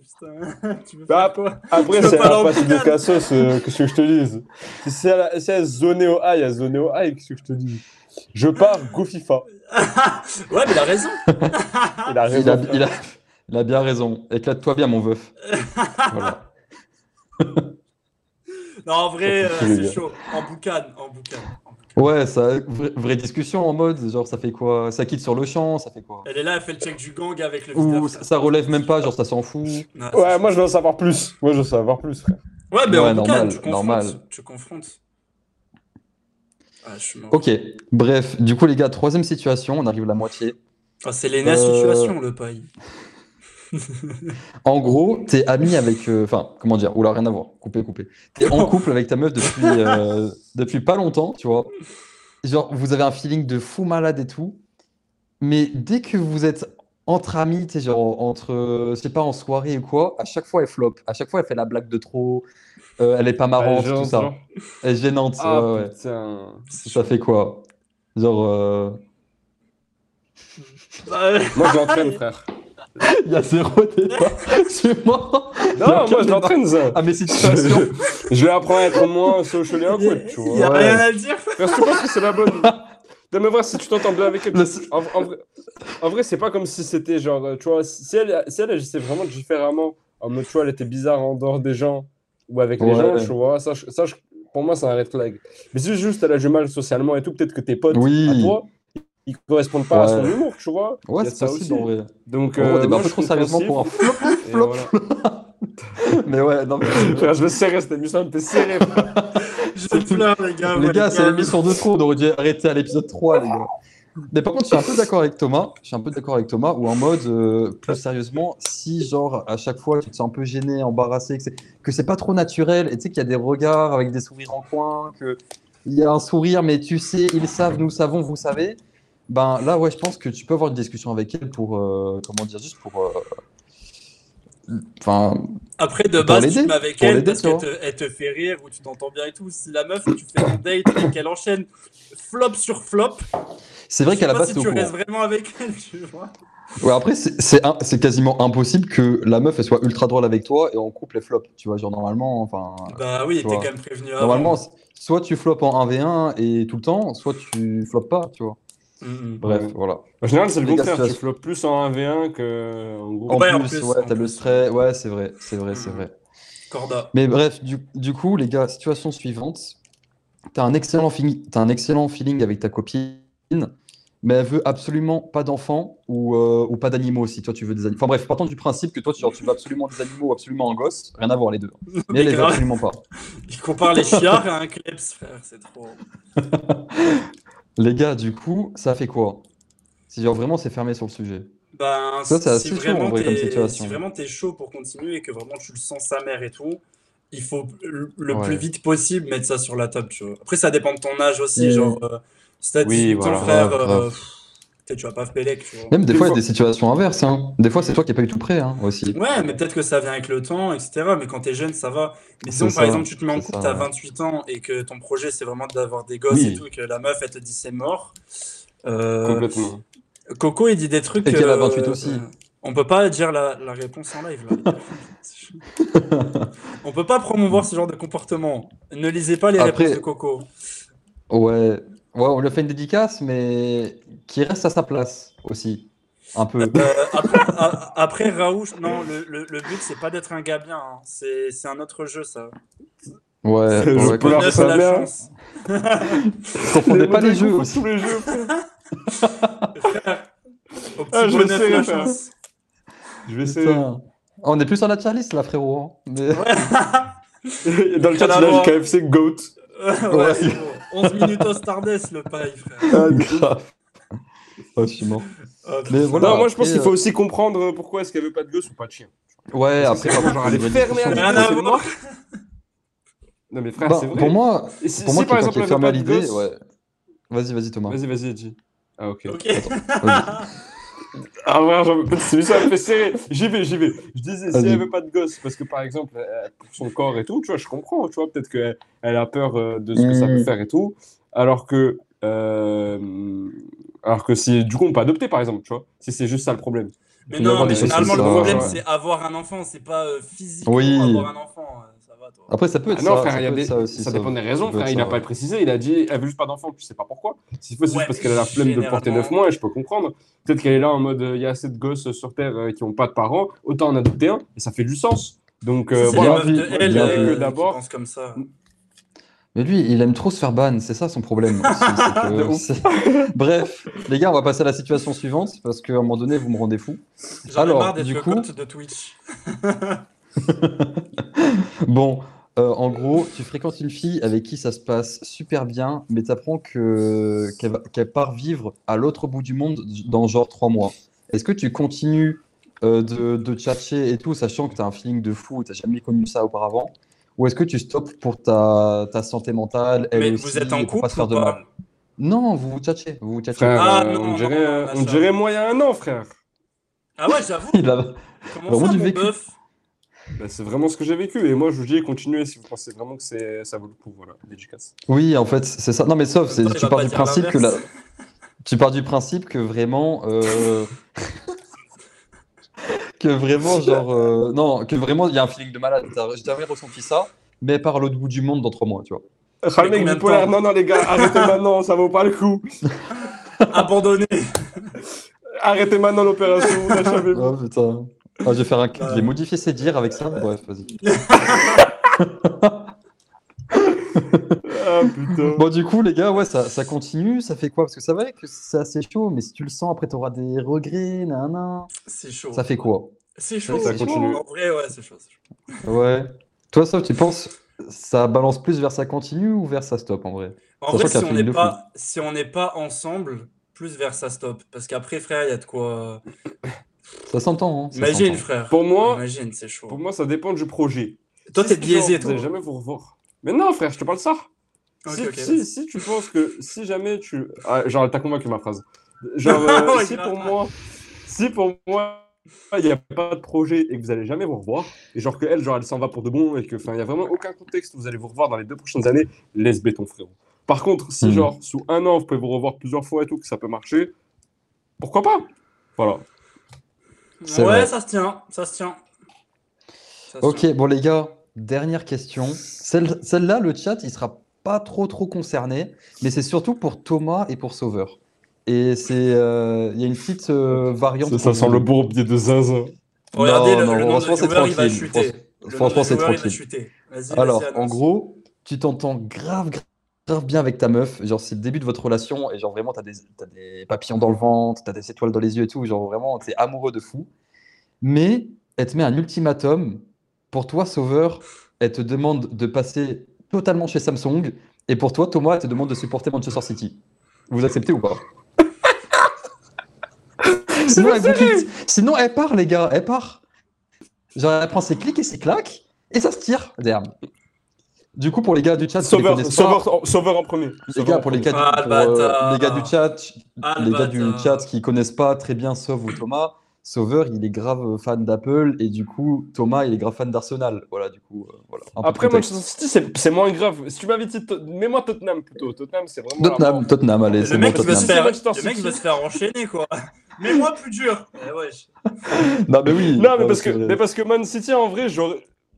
Putain. [LAUGHS] tu veux Bah, faire quoi? Après, c'est pas un aller en passé de cassos, euh, qu'est-ce que je te dise Si c'est à la- si elle zoné au high, elle zoné au high, qu'est-ce que je te dis? Je pars, go FIFA. [LAUGHS] Ouais, mais il a raison. Il [LAUGHS] a Il a, raison. il a, il a bien raison. Éclate-toi bien, mon veuf. Voilà. Non, en vrai, euh, c'est dire. chaud. En boucan, en boucan. Ouais, ça, vraie, vraie discussion en mode, genre, ça fait quoi? Ça quitte sur le champ, ça fait quoi? Elle est là, elle fait le check du gang avec le Ou ça, ça relève même pas, genre, ça s'en fout. Non, Ouais, moi je veux en savoir plus. Moi je veux en savoir plus, frère. Ouais, mais Ouais, en normal, tu confrontes. normal. Tu confrontes. Ah, je suis mort. Ok, bref, du coup, les gars, troisième situation, on arrive à la moitié. Ah, c'est l'ENA Euh, situation, le paille. En gros, t'es ami avec. euh, Enfin, comment dire Oula, rien à voir. Coupé, coupé. T'es en couple avec ta meuf depuis, euh, depuis pas longtemps, tu vois. Genre, vous avez un feeling de fou malade et tout. Mais dès que vous êtes entre amis, tu sais, genre, entre. Je sais pas, en soirée ou quoi, à chaque fois, elle flop. À chaque fois, elle fait la blague de trop. euh, elle est pas marrante, tout ça. Elle est gênante. Ah ouais, ouais. putain. Ça fait quoi? Genre. euh, Bah. Moi je l'entraîne, frère. [LAUGHS] Il y a zéro débat. [LAUGHS] C'est moi. Non, moi je l'entraîne, ça. À mes situations. Je, je lui apprends à être moins social et awkward, tu Il y a vois. rien à dire. Frère, tu penses que c'est la bonne Non, mais vrai, si tu t'entends bien avec elle, Le- en, en vrai, c'est pas comme si c'était genre, euh, tu vois, si elle, si elle agissait vraiment différemment, en mode, tu vois, elle était bizarre en dehors des gens ou avec les Ouais. gens, tu vois, ça, je- ça je- pour moi, c'est un red flag. Mais si juste elle a du mal socialement et tout, peut-être que tes potes Oui. à toi, ils correspondent pas à son humour, tu vois. Ouais, c'est ça possible aussi. en vrai. Donc, euh, un peu je trop sérieusement pour un flop. et voilà. [LAUGHS] Mais ouais, non, mais. Frère, je vais serrer cette émission, elle me fait serrer. [LAUGHS] Je pleure, les gars. les ouais, gars, c'est l'émission de trop, on aurait dû arrêter à l'épisode 3, les gars. Mais par contre, je suis un peu d'accord avec Thomas. Je suis un peu d'accord avec Thomas, ou en mode, euh, plus sérieusement, si genre à chaque fois tu te sens un peu gêné, embarrassé, que c'est, que c'est pas trop naturel, et tu sais qu'il y a des regards avec des sourires en coin, que il y a un sourire, mais tu sais, ils savent, nous savons, vous savez. Ben là, ouais, je pense que tu peux avoir une discussion avec elle pour, euh, comment dire, juste pour, euh, enfin, Après, de base, tu mets avec elle parce qu'elle te, elle te fait rire ou tu t'entends bien et tout. Si la meuf, tu fais un date et qu'elle enchaîne flop sur flop, c'est vrai qu'à la base, si tu restes vraiment avec elle, [LAUGHS] tu vois. Ouais, après, c'est quasiment impossible que la meuf elle soit ultra drôle avec toi et en couple elle flop. Tu vois, genre normalement, enfin. Bah oui, t'es quand même prévenu. Normalement, soit tu floppes en 1v1 et tout le temps, soit tu floppes pas, tu vois. Mhm. Bref, Ouais. voilà. En général, c'est le contraire. Tu situation- floppes plus en 1v1 que en. En Ouais, en plus, plus, ouais, t'as le stress. Ouais, c'est vrai, c'est vrai, c'est Mhm. vrai. Corda. Mais bref, du, du coup, les gars, situation suivante. T'as un, excellent feeling- t'as un excellent feeling avec ta copine, mais elle veut absolument pas d'enfants ou, euh, ou pas d'animaux aussi. Toi, tu veux des animaux. Enfin bref, partant du principe que toi, tu, veux absolument des animaux ou absolument un gosse. Rien à voir les deux. [LAUGHS] Mais elle les veut absolument pas. Il compare les chiards à un kleps, frère, c'est trop. [LAUGHS] Les gars, du coup, ça fait quoi? Si genre vraiment c'est fermé sur le sujet. Ben, Ça, c'est si assez chaud, en vraiment vrai, comme t'es situation. si vraiment t'es chaud pour continuer et que vraiment tu le sens sa mère et tout, il faut le Ouais. plus vite possible mettre ça sur la table, tu vois. Après, ça dépend de ton âge aussi, genre, euh, si t'as Oui, 18 ans, voilà. frère, euh, peut-être tu vas pas tu vois. Même des Des fois, il y a des situations inverses. Hein. Des fois, c'est toi qui n'es pas du tout prêt hein, aussi. Ouais, mais peut-être que ça vient avec le temps, etc. Mais quand t'es jeune, ça va. Mais disons, C'est par ça, exemple, tu te mets en couple, ça, t'as ouais. 28 ans et que ton projet, c'est vraiment d'avoir des gosses Oui. et tout, et que la meuf, elle te dit c'est mort. Euh, Complètement. Coco, il dit des trucs. Et qu'elle a euh, 28 aussi. euh, on peut pas dire la, la réponse en live, là. [LAUGHS] on peut pas promouvoir ce genre de comportement. Ne lisez pas les Après- réponses de Coco. Ouais. Ouais, on lui a fait une dédicace, mais qui reste à sa place aussi. Un peu. Euh, après, a- après, Raoult, non, le, le- le but, c'est pas d'être un gars bien. hein. C'est c'est un autre jeu, ça. Ouais, Je ouais, Neuf sa à la mère. chance. confondez pas les jeux aussi. Tous les jeux. Au petit Ah, je bonheur, sais, la chance. Je vais essayer. Putain. On est plus sur la tier list là, frérot. hein. Mais... [LAUGHS] Dans le chat, il a voir. du KFC Goat. [LAUGHS] ouais, Ouais. c'est bon. 11 minutes au Stardust, le paille, frère. Ah, Grave. Oh, je suis mort. Mais voilà. non, moi je pense qu'il faut euh, aussi comprendre pourquoi est-ce qu'elle veut pas de gosse ou pas de chien. Ouais, après, par genre, discussion. un Rien à voir. Non, mais frère, Bah, c'est vrai. pour moi, si, pour si, moi, par exemple, est elle fermé à pas l'idée, ouais. Vas-y, vas-y, Thomas. Vas-y, vas-y, dis. Ah, ok. Ok. [LAUGHS] Ah ouais, j'en- c'est ça me fait serrer. J'y vais, j'y vais. Je disais, si elle veut pas de gosse, parce que par exemple, pour son corps et tout, tu vois, je comprends, tu vois, peut-être qu'elle elle a peur euh, de ce que ça peut Mm. faire et tout, alors que, euh, alors que si, du coup, on peut adopter, par exemple, tu vois, si c'est juste ça le problème. Mais non, mais généralement, le problème, ouais. c'est avoir un enfant, c'est pas euh, physiquement Oui. avoir un enfant. euh. Après, ça peut être Ah non, ça. frère, ça il y a peut des- être ça aussi. ça dépend des raisons, frère. Il n'a pas précisé. Il a dit, elle veut juste pas d'enfant, tu sais pas pourquoi. Faut, c'est Ouais, juste parce qu'elle a la flemme de porter généralement. 9 mois, et je peux comprendre. Peut-être qu'elle est là en mode, il y a assez de gosses sur Terre euh, qui n'ont pas de parents, autant en adopter un, et ça fait du sens. Donc, euh, voilà. elle euh, D'abord- comme ça. Mais lui, il aime trop se faire ban, c'est ça son problème. [LAUGHS] Bref, les gars, on va passer à la situation suivante parce qu'à un moment donné, vous me rendez fou. Alors, marre d'être du coup- de Twitch. [LAUGHS] [LAUGHS] Bon, euh, en gros, tu fréquentes une fille avec qui ça se passe super bien, mais tu apprends que, qu'elle, part vivre à l'autre bout du monde dans genre trois mois. Est-ce que tu continues euh, de, de tchatcher et tout, sachant que tu as un feeling de fou, tu n'as jamais connu ça auparavant? Ou est-ce que tu stoppes pour ta, ta santé mentale, elle Mais aussi, vous êtes en couple pas se faire ou de pas? mal Non, vous vous tchatchez, vous vous tchatchez. Frère, Ah, euh, non, on dirait, on ça- dirait moi il y a un an, frère. Ah ouais, j'avoue. [LAUGHS] Il a- Comment Vraiment ça, du vécu. Bah, c'est vraiment ce que j'ai vécu. Et moi, je vous dis, continuez si vous pensez vraiment que c'est, ça vaut le coup. Voilà, dédicace. Oui, en fait, c'est ça. Non, mais sauf, c'est, tu pars du principe que la, [LAUGHS] tu pars du principe que vraiment, euh, [LAUGHS] que vraiment, genre, euh, non, que vraiment, il y a un feeling de malade. T'as- J'ai jamais ressenti ça, mais par l'autre bout du monde dans trois mois, tu vois. Ah, le mec combien de bipolaire, non, non, les gars, arrêtez [LAUGHS] maintenant, ça vaut pas le coup. Abandonné. Arrêtez maintenant l'opération, achevez-vous. Oh putain. Ah, je vais faire un, je Euh. vais modifier ces dires avec ça. Bref, vas-y. [LAUGHS] Ah putain. Bon, du coup, les gars, ouais, ça, ça continue. Ça fait quoi? Parce que ça va que c'est assez chaud, mais si tu le sens, après, t'auras des regrets, nan, C'est chaud. Ça fait quoi? C'est chaud. Ça chaud. continue. En vrai, ouais, c'est chaud. Ouais. Toi, ça, tu penses, ça balance plus vers ça continue ou vers ça stop en vrai? En Sachant vrai, si on n'est pas, si on n'est pas ensemble, plus vers ça stop. Parce qu'après, frère, il y a de quoi. Ça s'entend, hein Imagine, s'entend. frère. Pour moi, Imagine, c'est chaud. pour moi, ça dépend du projet. Toi, Si t'es biaisé, toi. jamais vous revoir. Mais non, frère, je te parle de ça. Si, tu penses que si jamais tu. Ah, genre, t'as convaincu ma phrase. Genre, euh, [LAUGHS] Ouais, si pour moi, si pour moi, il n'y a pas de projet et que vous allez jamais vous revoir, et genre que elle, genre, elle s'en va pour de bon et que, enfin, il n'y a vraiment aucun contexte où vous allez vous revoir dans les deux prochaines années, laisse béton, frérot. Par contre, si, Mhm. genre, sous un an, vous pouvez vous revoir plusieurs fois et tout, que ça peut marcher, pourquoi pas? Voilà. Ouais, vrai. ça se tient. Ça se tient. Ça se Ok, tient. bon les gars, dernière question. Celle- Celle-là, le chat, il sera pas trop trop concerné, mais c'est surtout pour Thomas et pour Sauveur. Et c'est, euh, il y a une petite euh, variante. Ça, ça sent le bourbier de zinzin. Regardez, Non, le, non, le franchement, c'est viewers, il va tranquille. chuter. Franchement, c'est tranquille. Alors, en gros, tu t'entends grave, grave, grave bien avec ta meuf. Genre, c'est le début de votre relation et genre vraiment, t'as des, t'as des papillons dans le ventre, t'as des étoiles dans les yeux et tout. Genre vraiment, t'es amoureux de fou. Mais elle te met un ultimatum. Pour toi, Sauveur, elle te demande de passer totalement chez Samsung. Et pour toi, Thomas, elle te demande de supporter Manchester City. Vous acceptez ou pas? [LAUGHS] Sinon, elle vous quitte. Sinon, elle part, les gars, elle part. Genre, elle prend ses clics et ses claques et ça se tire derrière. Du coup, pour les gars du chat, qui les Sauveur, pas, sauveur, en- sauveur en premier. les gars, pour les gars, Ah, pour, euh, les gars du chat, Ah, le les gars du chat qui connaissent pas très bien Sauve ou Thomas, Sauveur, il est grave fan d'Apple et du coup, Thomas, il est grave fan d'Arsenal. Voilà, du coup, euh, voilà. Après. Manchester City, c'est- c'est moins grave. Si tu m'avais dit, mets-moi Tottenham plutôt. Tottenham, c'est vraiment. Tottenham. Tottenham, allez, Le c'est bon, mec, se Tottenham. faire, le mec, il veut se faire enchaîner, quoi. [LAUGHS] Mais moi, plus dur. Eh wesh. Non, mais oui. Non, mais parce que, mais parce que Man City, en vrai, genre,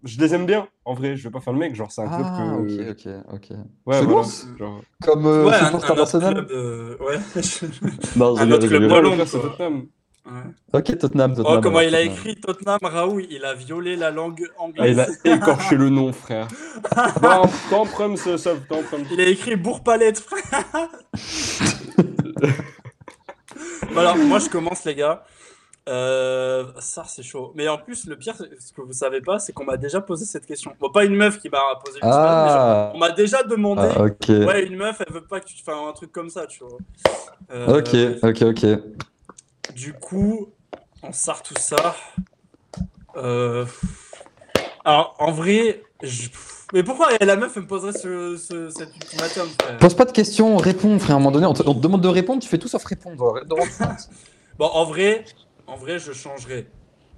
je les aime bien. En vrai, je vais pas faire le mec. Genre, c'est un club Ah, que. ok, ok, ok. Ouais, C'est voilà. bon Genre... Comme euh, ouais, supporter club. euh, ouais. [LAUGHS] Non, je un autre je club quoi. Tottenham. Ouais. Ok, Tottenham, Tottenham. Oh, comment il a Tottenham. écrit Tottenham, Raoul, il a violé la langue Ah, anglaise. il a écorché le nom, frère. [LAUGHS] Bon, t'en prends ce ça, t'en prends. Il a écrit Bourg-Palette, frère. [LAUGHS] Bon, alors, moi, je commence, les gars. Euh, ça, c'est chaud. Mais en plus, le pire, ce que vous savez pas, c'est qu'on m'a déjà posé cette question. Bon, pas une meuf qui m'a posé une mais genre, Ah, on m'a déjà demandé. ah, ok. Ouais, une meuf, elle veut pas que tu fasses un truc comme ça, tu vois. Euh, Ok, ok, ok. Du coup, on sort tout ça. Euh, Alors, en vrai, je- mais pourquoi la meuf elle me poserait ce, ce- cet ultimatum, frère? Pose pas de questions, réponds, frère. À un moment donné, on te, on te demande de répondre, tu fais tout sauf répondre. [LAUGHS] Bon, en vrai, en vrai, je changerais.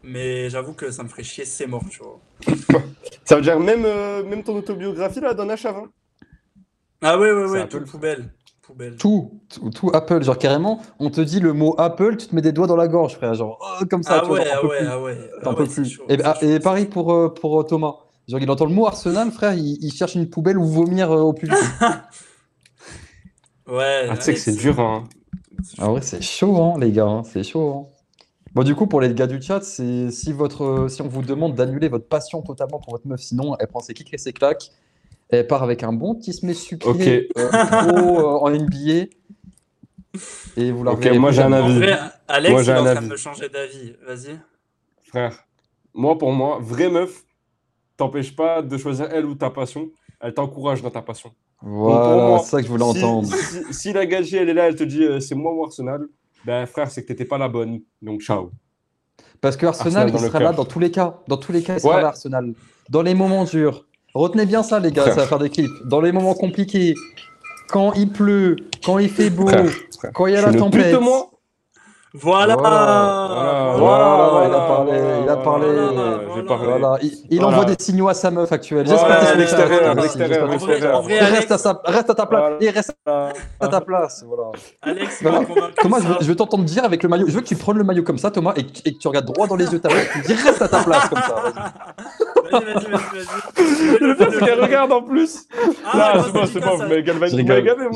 Mais j'avoue que ça me ferait chier, c'est mort, tu vois. [LAUGHS] Ça veut dire même, euh, même ton autobiographie là, à Chav. hein. Ah ouais, ouais, C'est ouais, Apple. tout poubelle. Poubelle. tout, tout, tout Apple. Genre carrément, on te dit le mot Apple, tu te mets des doigts dans la gorge, frère. Genre, oh, comme ça, Ah tu vois, ouais, t'en ah peux ouais, ah ouais. T'en ah peux ouais, plus. chaud, Et, ah, et pareil pour, euh, pour euh, Thomas. Genre, il entend le mot Arsenal, frère, il, il cherche une poubelle où vomir euh, au plus [LAUGHS] vite. Ouais. Ah, tu sais que c'est dur. Hein. Ah ouais, c'est chaud, hein, les gars, hein, c'est chaud. hein. Bon, du coup, pour les gars du chat, c'est si votre, si on vous demande d'annuler votre passion totalement pour votre meuf, sinon elle prend ses kicks et ses claques, elle part avec un bon petit smash sucré euh, pro, euh, [LAUGHS] en NBA, et vous la Ok, moi, j'ai un. En avis. vrai, Alex, Moi, il j'ai est en un train avis. de me changer d'avis. Vas-y. Frère, moi pour moi, vraie meuf, t'empêche pas de choisir elle ou ta passion. Elle t'encourage dans ta passion. Voilà, c'est ça que je voulais si, entendre. Si, si la gagée, elle est là, elle te dit euh, c'est moi ou Arsenal, ben frère, c'est que t'étais pas la bonne. Donc ciao. Parce que Arsenal, il sera là dans tous les cas. Dans tous les cas, il sera Ouais. là, Arsenal. Dans les moments durs. Retenez bien ça, les gars, Frère. ça va faire des clips. Dans les moments compliqués, quand il pleut, quand il fait beau, Frère, frère. quand il y a Je la tempête. de moi. Voilà. Voilà, Voilà, il a parlé, il a parlé. Il, envoie des signaux à sa meuf actuelle. Voilà, J'espère se l'extérieur, reste à, ta place. Il reste à ta place. Alex. Thomas, je veux, t'entendre dire avec le maillot. Je veux que tu prennes le maillot comme ça, Thomas, et que, que tu regardes droit dans les yeux ta meuf. Tu dis reste à ta place comme ça. Vas-y. Vas-y, vas-y. Le fait qu'elle regarde en plus. Ah, Là, c'est bon, c'est c'est bon, vous m'avez galvanisé. Vous m'avez gavé,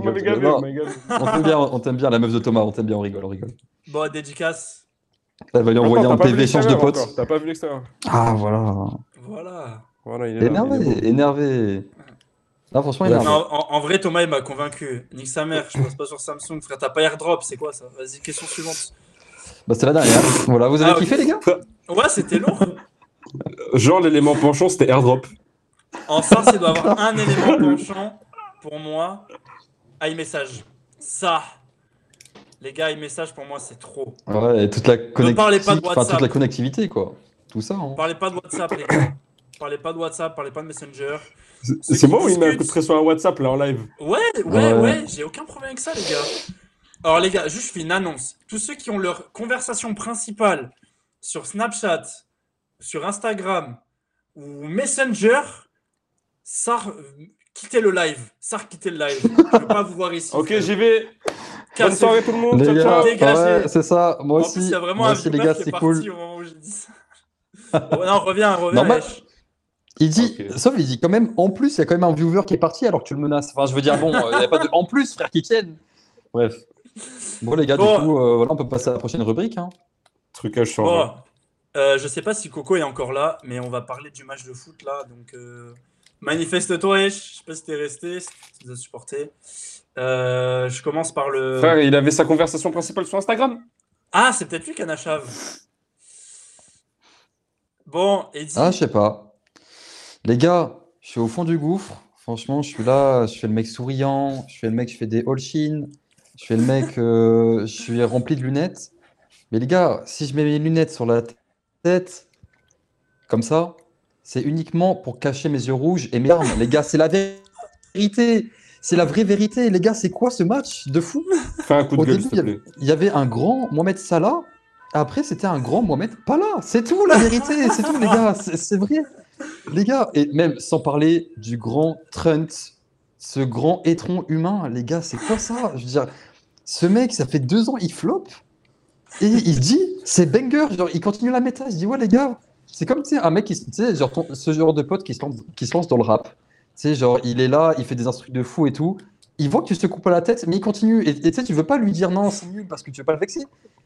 m'avez gavé. On t'aime bien, on t'aime bien, la meuf de Thomas, on t'aime bien, on rigole, on rigole. Bon, dédicace. Elle va lui envoyer un PV échange de encore, T'as pas vu l'extérieur. Ah, voilà. Voilà. Voilà, il est là. il est Énervé, énervé. Non, franchement, Ouais. énervé. Non, en, en vrai, Thomas, il m'a convaincu. Nique sa mère, je passe pas sur Samsung, frère. T'as pas airdrop, c'est quoi ça? Vas-y, question suivante. Bah, c'était la dernière. Voilà, vous avez Ah, kiffé, les gars? Ouais, c'était lourd. Genre, l'élément penchant, c'était airdrop. En ça, il doit avoir un élément penchant pour moi. iMessage. Ça. Les gars, iMessage pour moi, c'est trop. Ouais, et toute la parlez pas de connectivité, enfin, toute WhatsApp. la connectivité, quoi. Tout ça, hein. Parlez pas de WhatsApp, les gars. Parlez pas de WhatsApp, parlez pas de Messenger. C'est moi ou il met un discutent- coup de pression à WhatsApp là en live Ouais, ouais, Ouais. ouais, j'ai aucun problème avec ça, les gars. Alors, les gars, juste je fais une annonce. Tous ceux qui ont leur conversation principale sur Snapchat, sur Instagram ou Messenger, ça, euh, quittez le live. Ça, quittez le live. Je veux pas vous voir ici. [LAUGHS] Ok, j'y vais. Bonne soirée tout le monde. Les Ciao, gars, ouais, c'est ça. Moi En aussi, plus, il y a vraiment moi un aussi, les viewer gars, c'est cool. au moment où dit ça. Oh, non, reviens, reviens. Non, bah-. Il dit, Ok. sauf il dit quand même, en plus, il y a quand même un viewer qui est parti alors que tu le menaces. Enfin, je veux dire, bon, euh, il n'y a pas de en plus, frère, qui tienne. Bref. Bon, les gars, Bon. du coup, euh, voilà, on peut passer à la prochaine rubrique. Hein. Trucage sur. Bon, euh, je sais pas si Coco est encore là, mais on va parler du match de foot là. Donc, euh, manifeste-toi. Je sais pas si t'es resté, si tu nous as supporté. Euh, je commence par le. Frère, il avait sa conversation principale sur Instagram. Ah, c'est peut-être lui, Kanachav. Bon, Eddie. Ah, je sais pas. Les gars, je suis au fond du gouffre. Franchement, je suis là, je fais le mec souriant, je fais le mec, je fais des all chin, je fais le mec, euh, je suis rempli de lunettes. Mais les gars, si je mets mes lunettes sur la tête, comme ça, c'est uniquement pour cacher mes yeux rouges et mes larmes. Les gars, c'est la vérité. C'est la vraie vérité. Les gars, c'est quoi ce match de fou? Fais un coup de Au gueule, début, il y, avait, plaît. il y avait un grand Mohamed Salah. Après, c'était un grand Mohamed Pala. C'est tout, la vérité. C'est tout, les gars. C'est vrai. Les gars, et même sans parler du grand Trent, ce grand étron humain, les gars, c'est quoi ça? Je veux dire, ce mec, ça fait deux ans, il flop. Et il dit, c'est banger. Genre, il continue la méta. Il dit, ouais, les gars, c'est comme un mec qui, genre, ce genre de pote qui se lance, qui se lance dans le rap. Genre, il est là, il fait des instruments de fou et tout. Il voit que tu te coupes à la tête, mais il continue. Et et tu sais, tu veux pas lui dire non, c'est nul parce que tu veux pas le vexer.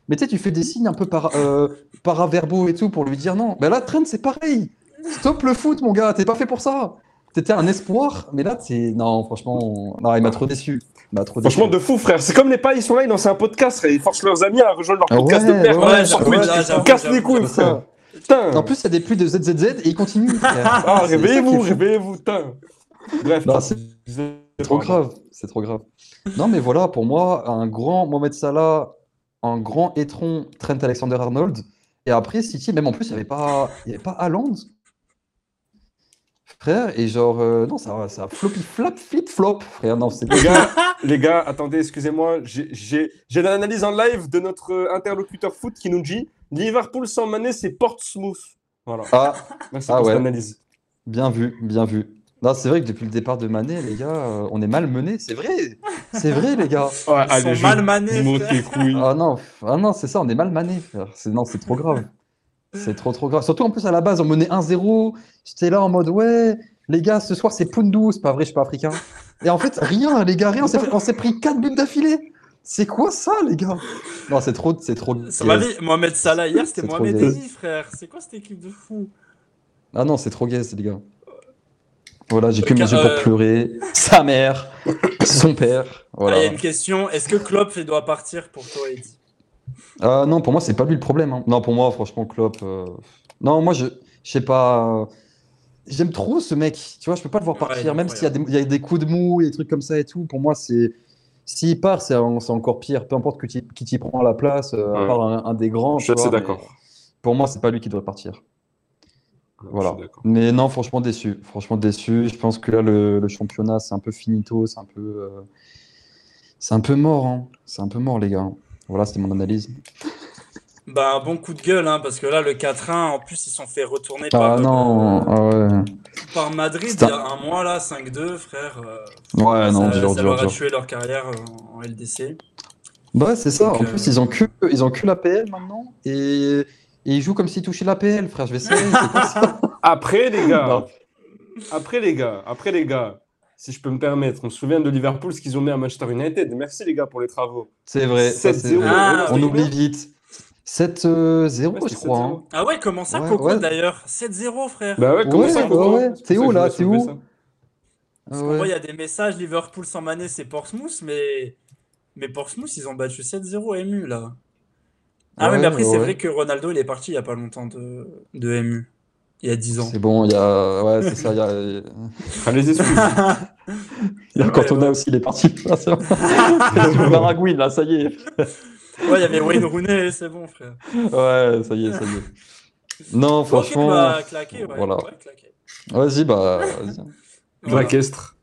Mais tu sais, tu fais des signes un peu par, euh, paraverbaux et tout pour lui dire non. Mais là, Trent, c'est pareil. Stop le foot, mon gars. T'es pas fait pour ça. T'étais un espoir, mais là, c'est. Non, franchement. Non, il m'a trop déçu. Trop déçu. Franchement, de fou, frère. C'est comme les pas, ils sont là, ils lancent un podcast, frère. Ils forcent leurs amis à rejoindre leur Ah podcast ouais, de merde. ouais, ouais, Ils j'avoue, cassent les couilles, c'est ça. frère. Putain. En plus, il y a des plus de ZZZ et il continue. frère. Ah, réveillez-vous, réveillez-vous, putain. Bref. C'est trop grave, c'est trop grave. Non, mais voilà, pour moi, un grand Mohamed Salah, un grand étron Trent Alexander-Arnold Et après, City, même en plus, il n'y avait pas, il y avait pas Haaland. Frère, et genre, euh, non, ça, ça a floppy flap, flip flop, frère. Non, c'est Les gars, les gars, attendez, excusez-moi, j'ai- j'ai j'ai l'analyse en live de notre euh, interlocuteur foot qui nous dit Liverpool sans Mané, c'est Portsmouth. Voilà. Ah, Merci Ah pour ouais. cette analyse. bien vu, bien vu. Non, c'est vrai que depuis le départ de Mané, les gars, euh, on est mal menés. C'est vrai, c'est vrai, les gars. [LAUGHS] Ouais, Ils sont mal manés. Ah non, ah non c'est ça, on est mal mané, frère. Non, c'est trop grave. C'est trop, trop grave. Surtout en plus, à la base, on menait 1-0. J'étais là en mode, ouais, les gars, ce soir, c'est Poundou. C'est pas vrai, je suis pas africain. Et en fait, rien, les gars, rien. On s'est fait- on s'est pris 4 buts d'affilée. C'est quoi ça, les gars? Non, c'est trop, c'est trop. Ça m'a dit, Mohamed Salah hier, c'était Mohamed. Eni, frère. C'est quoi cette équipe de fou? Ah non, c'est trop gay, les gars. Voilà, j'ai que mes yeux euh, pour pleurer. Sa mère, son père. Ah, Il Voilà. y a une question. Est-ce que Klopp doit partir pour toi, Eddie Ah non, pour moi, c'est pas lui le problème. hein. Non, pour moi, franchement, Klopp. euh, Non, moi, je, je sais pas. J'aime trop ce mec. Tu vois, je peux pas le voir Ouais, il est partir, même s'il y, a des- il y a des coups de mou et des trucs comme ça et tout. Pour moi, c'est. S'il part, c'est en- c'est encore pire. Peu importe que qui t'y prend à la place, euh, à Ouais. part un, un des grands. Je suis tu assez vois, mais d'accord. Pour moi, c'est pas lui qui devrait partir. Voilà. Je suis d'accord. Mais non, franchement déçu. Franchement déçu. Je pense que là, le, le championnat, c'est un peu finito. C'est un peu. euh, C'est un peu mort. hein. C'est un peu mort, les gars. Voilà, c'était mon analyse. Bah, un bon coup de gueule, hein, parce que là, le 4-1, en plus, ils se sont fait retourner Ah par, non, euh, ah ouais. par Madrid il y un- a un mois, là, 5-2, frère. euh, Ouais, non, ça, dur, ça dur, leur a dur. tué leur carrière euh, en LDC. Bah ouais, c'est ça. Donc, En euh, plus, ils ont que, ils ont que l'APL maintenant. Et, et ils jouent comme s'ils touchaient l'APL, frère. Je vais essayer. [LAUGHS] Après, les gars, Non. après, les gars, après, les gars, si je peux me permettre, on se souvient de Liverpool, ce qu'ils ont mis à Manchester United. Merci, les gars, pour les travaux. C'est vrai. ça, c'est 7-0. vrai. Ah, On oublie vite. 7-0, Ouais, je crois. 7-0. hein. Ah ouais, comment ça, Ouais, Coco, ouais. d'ailleurs? 7-0, frère. Bah ouais, comment Ouais, ça, ouais, Coco? ouais. C'est T'es où, là? T'es où? Ah Parce vrai, il y a des messages Liverpool sans Mané, c'est Portsmouth, mais... mais Portsmouth, ils ont battu 7-0 MU, là. Ah ouais, Ouais, mais après, c'est ouais. vrai que Ronaldo, il est parti il y a pas longtemps de, de MU. Il y a 10 ans. C'est bon, il y a. Ouais, c'est ça. Il y a, [LAUGHS] il Ah, les excuses. y a Ouais, Cantona ouais. aussi, il est parti. Ah, c'est bon. [LAUGHS] Le Baragouine, là, ça y est. Ouais, il y avait Wayne Rooney, c'est bon, frère. Ouais, ça y est, ça y est. Non, franchement. Bah, claqué, ouais. voilà. Vas-y, bah. vas-y. Voilà. Laquestre.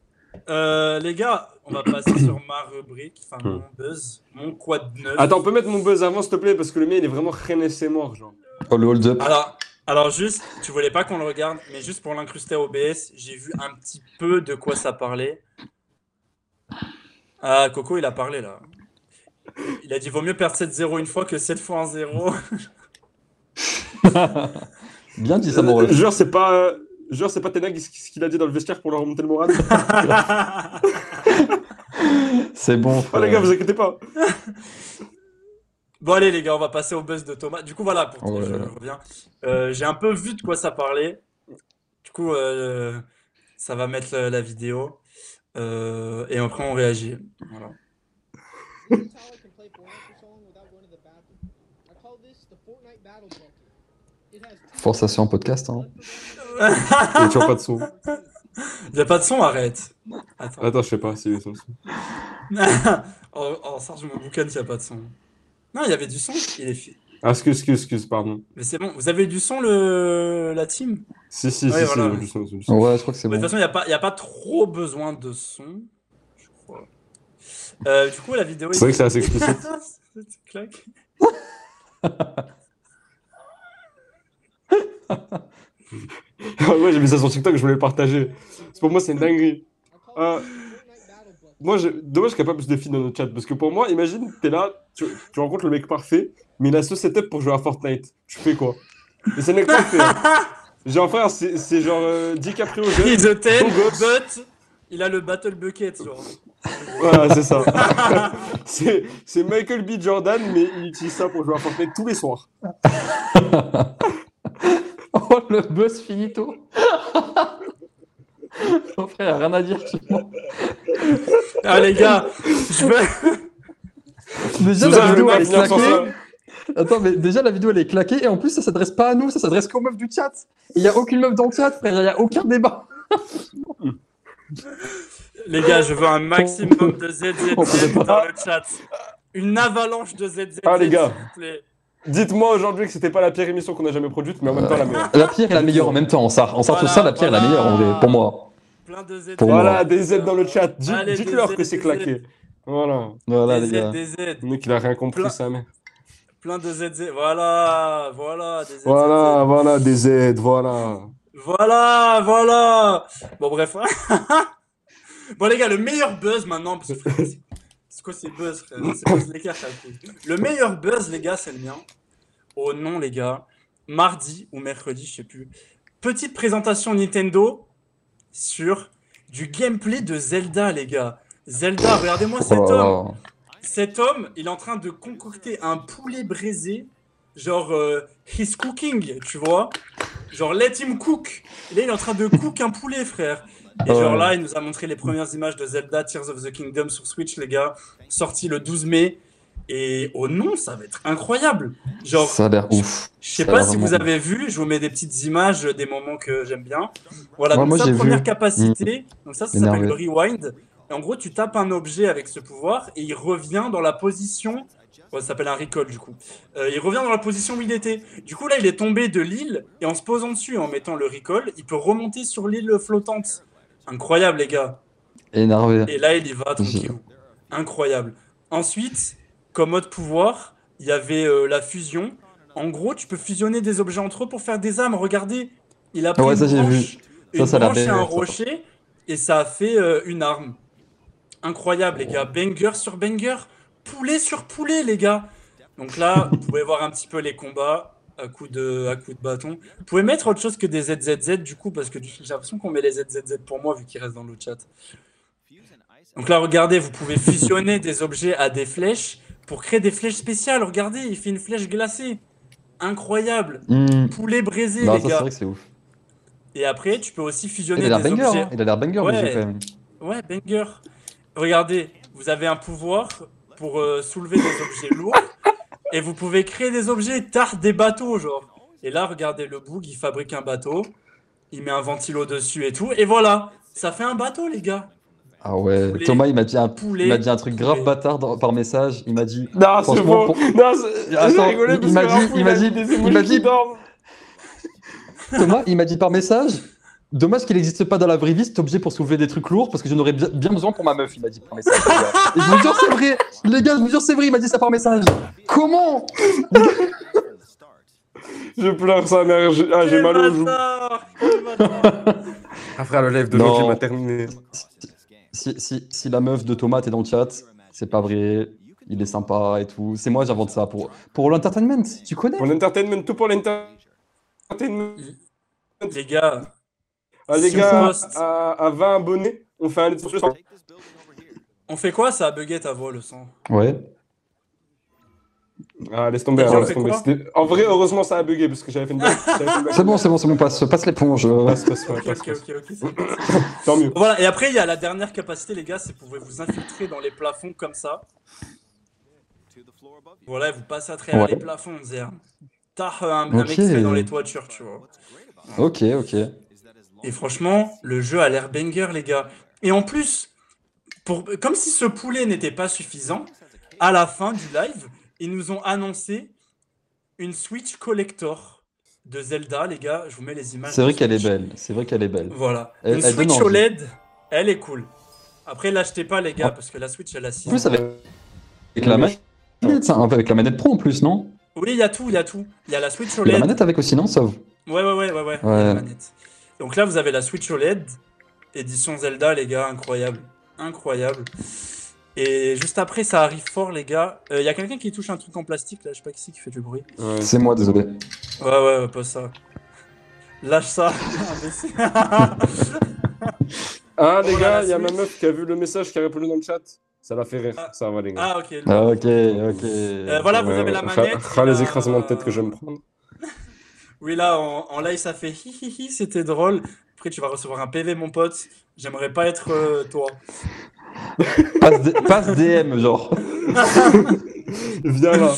Euh, les gars, on va passer sur ma rubrique, enfin Hmm. mon buzz, mon quad 9. Attends, on peut mettre mon buzz avant, s'il te plaît, parce que le mien, il est vraiment René c'est mort, genre. Oh, le hold-up. Alors, alors juste, tu voulais pas qu'on le regarde, mais juste pour l'incruster au OBS, j'ai vu un petit peu de quoi ça parlait. Ah, Coco, il a parlé là. Il a dit vaut mieux perdre 7-0 une fois que 7 fois 1-0. [LAUGHS] Bien dit ça, mon Euh, ref. Genre, c'est pas. Genre, c'est pas Tenag ce ce qu'il a dit dans le vestiaire pour leur remonter le moral. [LAUGHS] C'est bon, Oh, frère. les gars, vous inquiétez pas. Bon allez les gars, on va passer au buzz de Thomas. Du coup voilà, pour Ouais. je reviens. Euh, j'ai un peu vu de quoi ça parlait. Du coup, euh, ça va mettre la, la vidéo. Euh, et après on réagit. Voilà. Forçation en podcast, hein. [LAUGHS] Il y a toujours pas de son. Il n'y a pas de son, arrête. Attends. Attends, je sais pas si son. oh, oh, Serge, mon boucan, il n'y a pas de son. Non, il y avait du son. Il est fait. Ah, excuse, excuse, excuse, pardon. Mais c'est bon. Vous avez du son, le... la team? Si, si, Ouais, si, voilà. si, du son, du son. Ouais, je crois que c'est De bon. toute façon, il n'y a, pas- il y a pas trop besoin de son. Je crois. Euh, du coup, la vidéo. C'est vrai que c'est assez [LAUGHS] explicite. C'est claque. [LAUGHS] ouais, j'ai mis ça sur TikTok, je voulais le partager. Pour moi, c'est une dinguerie. I Moi, je... dommage qu'il n'y ait pas plus de filles dans notre chat. Parce que pour moi, imagine, t'es là, tu... tu rencontres le mec parfait, mais il a ce setup pour jouer à Fortnite. Tu fais quoi? Et c'est le mec parfait. hein. [LAUGHS] Genre, frère, c'est c'est genre euh, DiCaprio jeune. He's a 10, Beau gosse. but il a le Battle Bucket. Genre. Voilà, c'est ça. [LAUGHS] c'est c'est Michael B. Jordan, mais il utilise ça pour jouer à Fortnite tous les soirs. [LAUGHS] Oh, le buzz finito. [LAUGHS] Mon frère, rien à dire. [LAUGHS] Ah, les gars, je veux. [LAUGHS] Déjà, la vidéo elle est claquée. Attends, mais déjà, la vidéo elle est claquée. Et en plus, ça s'adresse pas à nous, ça s'adresse qu'aux meufs du chat. Il n'y a aucune meuf dans le chat, frère. Il n'y a aucun débat. Les gars, je veux un maximum de peut dans le chat. Une avalanche de ZZZ. Ah, les gars. s'il vous plaît. Dites-moi aujourd'hui que c'était pas la pire émission qu'on a jamais produite, mais en même temps la meilleure. La pire et la meilleure en même temps. On sort, on sort tout ça, la pire et la meilleure en vrai, pour moi. Plein de Z. Pour moi. Voilà, des Z dans le chat. Dites- Allez, Dites-leur des que Z, c'est des claqué. Voilà. Voilà, des les gars. Z, des Z. Le mec, il a rien compris, Plein- ça, mais. Plein de ZZ. Voilà, voilà, des ZZ. Voilà, voilà, des Z, voilà. Voilà, voilà. Bon, bref. [LAUGHS] bon, les gars, le meilleur buzz maintenant, parce que frère, [LAUGHS] c'est- quoi ces buzz, C'est buzz l'écart. Le meilleur buzz, les gars, c'est le mien. Oh non, les gars. Mardi ou mercredi, je sais plus. Petite présentation Nintendo sur du gameplay de Zelda, les gars. Zelda, regardez-moi cet Oh homme. Cet homme, il est en train de concocter un poulet braisé, genre euh, he's cooking, tu vois. Genre let him cook. Et là, il est en train de cook un poulet, frère. Et genre là, il nous a montré les premières images de Zelda Tears of the Kingdom sur Switch, les gars, sorti le 12 mai. Et oh non, ça va être incroyable. Genre, Ça a l'air ouf. je sais pas si vous avez vu, je vous mets des petites images des moments que j'aime bien. Voilà, donc moi, ça, première vu. capacité. Donc ça, ça s'appelle le rewind. Et en gros, tu tapes un objet avec ce pouvoir et il revient dans la position. Ça s'appelle un recall du coup. Euh, il revient dans la position où il était. Du coup, là, il est tombé de l'île et en se posant dessus, en mettant le recall, il peut remonter sur l'île flottante. Incroyable, les gars. Énervé. Et là, il y va tranquille. Incroyable. Ensuite, comme mode pouvoir, il y avait euh, la fusion. En gros, tu peux fusionner des objets entre eux pour faire des armes. Regardez, il a pris Ouais, une ça, j'ai branche, vu. Ça, une ça a l'air branche et un ça. rocher et ça a fait euh, une arme. Incroyable, les gars. Banger sur banger. Poulet sur poulet, les gars. Donc là, vous pouvez voir un petit peu les combats à coup de, à coup de bâton. Vous pouvez mettre autre chose que des ZZZ, du coup, parce que j'ai l'impression qu'on met les ZZZ pour moi, vu qu'ils restent dans le chat. Donc là, regardez, vous pouvez fusionner des objets à des flèches pour créer des flèches spéciales. Regardez, il fait une flèche glacée. Incroyable. Hmm. Poulet braisé, Non, les ça, c'est gars. vrai que c'est ouf. Et après, tu peux aussi Il fusionner a l'air des banger, objets. hein. Il a l'air banger, le Ouais. jeu, quand même. Ouais, banger. Regardez, vous avez un pouvoir pour euh, soulever des objets lourds et vous pouvez créer des objets tard des bateaux, genre. Et là, regardez, le boug, il fabrique un bateau, il met un ventilo dessus et tout, et voilà, ça fait un bateau, les gars. Ah ouais. Poulet. Thomas, il m'a dit un, Poulet. il m'a dit un truc grave bâtard dans- par message. Il m'a dit. Non, c'est bon. pour- Non, Attends, rigolé il- m'a dit- il m'a dit- des il m'a qui dit- dorment. Thomas, il m'a dit par message. Dommage qu'il n'existe pas dans la vraie vie cet objet pour soulever des trucs lourds parce que j'en aurais bien, besoin pour ma meuf, il m'a dit par message. les [LAUGHS] gars. Et je vous jure, c'est vrai. Les gars, je vous jure, c'est vrai, il m'a dit ça par message. Comment? Je pleure sa mère. j'ai- Ah, j'ai Quel mal Quel bâtard [LAUGHS] Ah, frère, le live Non. d'aujourd'hui m'a terminé. si, si, si la meuf de Thomas est dans le chat, c'est pas vrai. Il est sympa et tout. C'est moi, j'invente ça pour, pour l'entertainment. Tu connais? Pour l'entertainment, tout pour l'entertainment. Les gars, Ah, les gars, à, à 20 abonnés, on fait un litre sur le on fait quoi Ça a bugué ta voix, le sang. Ouais. Ah, laisse tomber, Et hein, laisse tomber. En vrai, heureusement, ça a bugué parce que j'avais fait une blague. C'est bon, c'est bon, c'est bon, passe, passe l'éponge. Passe, passe, ouais, Ok, passe, ok, ok. [COUGHS] Tant mieux. Voilà, et après, il y a la dernière capacité, les gars, c'est pour vous infiltrer dans les plafonds comme ça. Voilà, et vous passez à travers Ouais. les plafonds, on dirait. T'as euh, un, un Ok. mec qui se met dans les toitures, tu vois. Ok, ok. Et franchement, le jeu a l'air banger, les gars. Et en plus, pour, comme si ce poulet n'était pas suffisant, à la fin du live, ils nous ont annoncé une Switch Collector de Zelda, les gars. Je vous mets les images. C'est vrai qu'elle est belle. C'est vrai qu'elle est belle. Voilà. Elle- une elle Switch. OLED, elle est cool. Après, l'achetez pas, les gars, parce que la Switch, elle a 6 En plus, avec, avec la manette, ça, avec la manette pro en plus, non? Oui, il y a tout, il y a tout. Il y a la Switch Il y a la OLED. manette avec aussi, non Sauve? Ouais, ouais, ouais, ouais, ouais. il y a la manette. Donc là, vous avez la Switch OLED, édition Zelda, les gars, incroyable. Incroyable. Et juste après, ça arrive fort, les gars. Euh, Il y a quelqu'un qui touche un truc en plastique, là, je sais pas qui c'est qui fait du bruit. Ouais. C'est moi, désolé. Ouais, ouais, ouais, pas ça. Lâche ça, [LAUGHS] imbécile. Ah, les gars, la il y a ma meuf qui a vu le message, qui a répondu dans le chat. Ça l'a fait rire. Ah. Ça va, les gars. ah, ok. Ah, ok, ok. Euh, voilà, vous Ouais, avez la manette. Ra- ra- il les a- écrasements de tête que je vais me prendre. Oui, là, en, en live, ça fait hi hi hi, c'était drôle. Après, tu vas recevoir un PV, mon pote. J'aimerais pas être euh, toi. Passe, D- passe DM, genre. [LAUGHS] Viens là.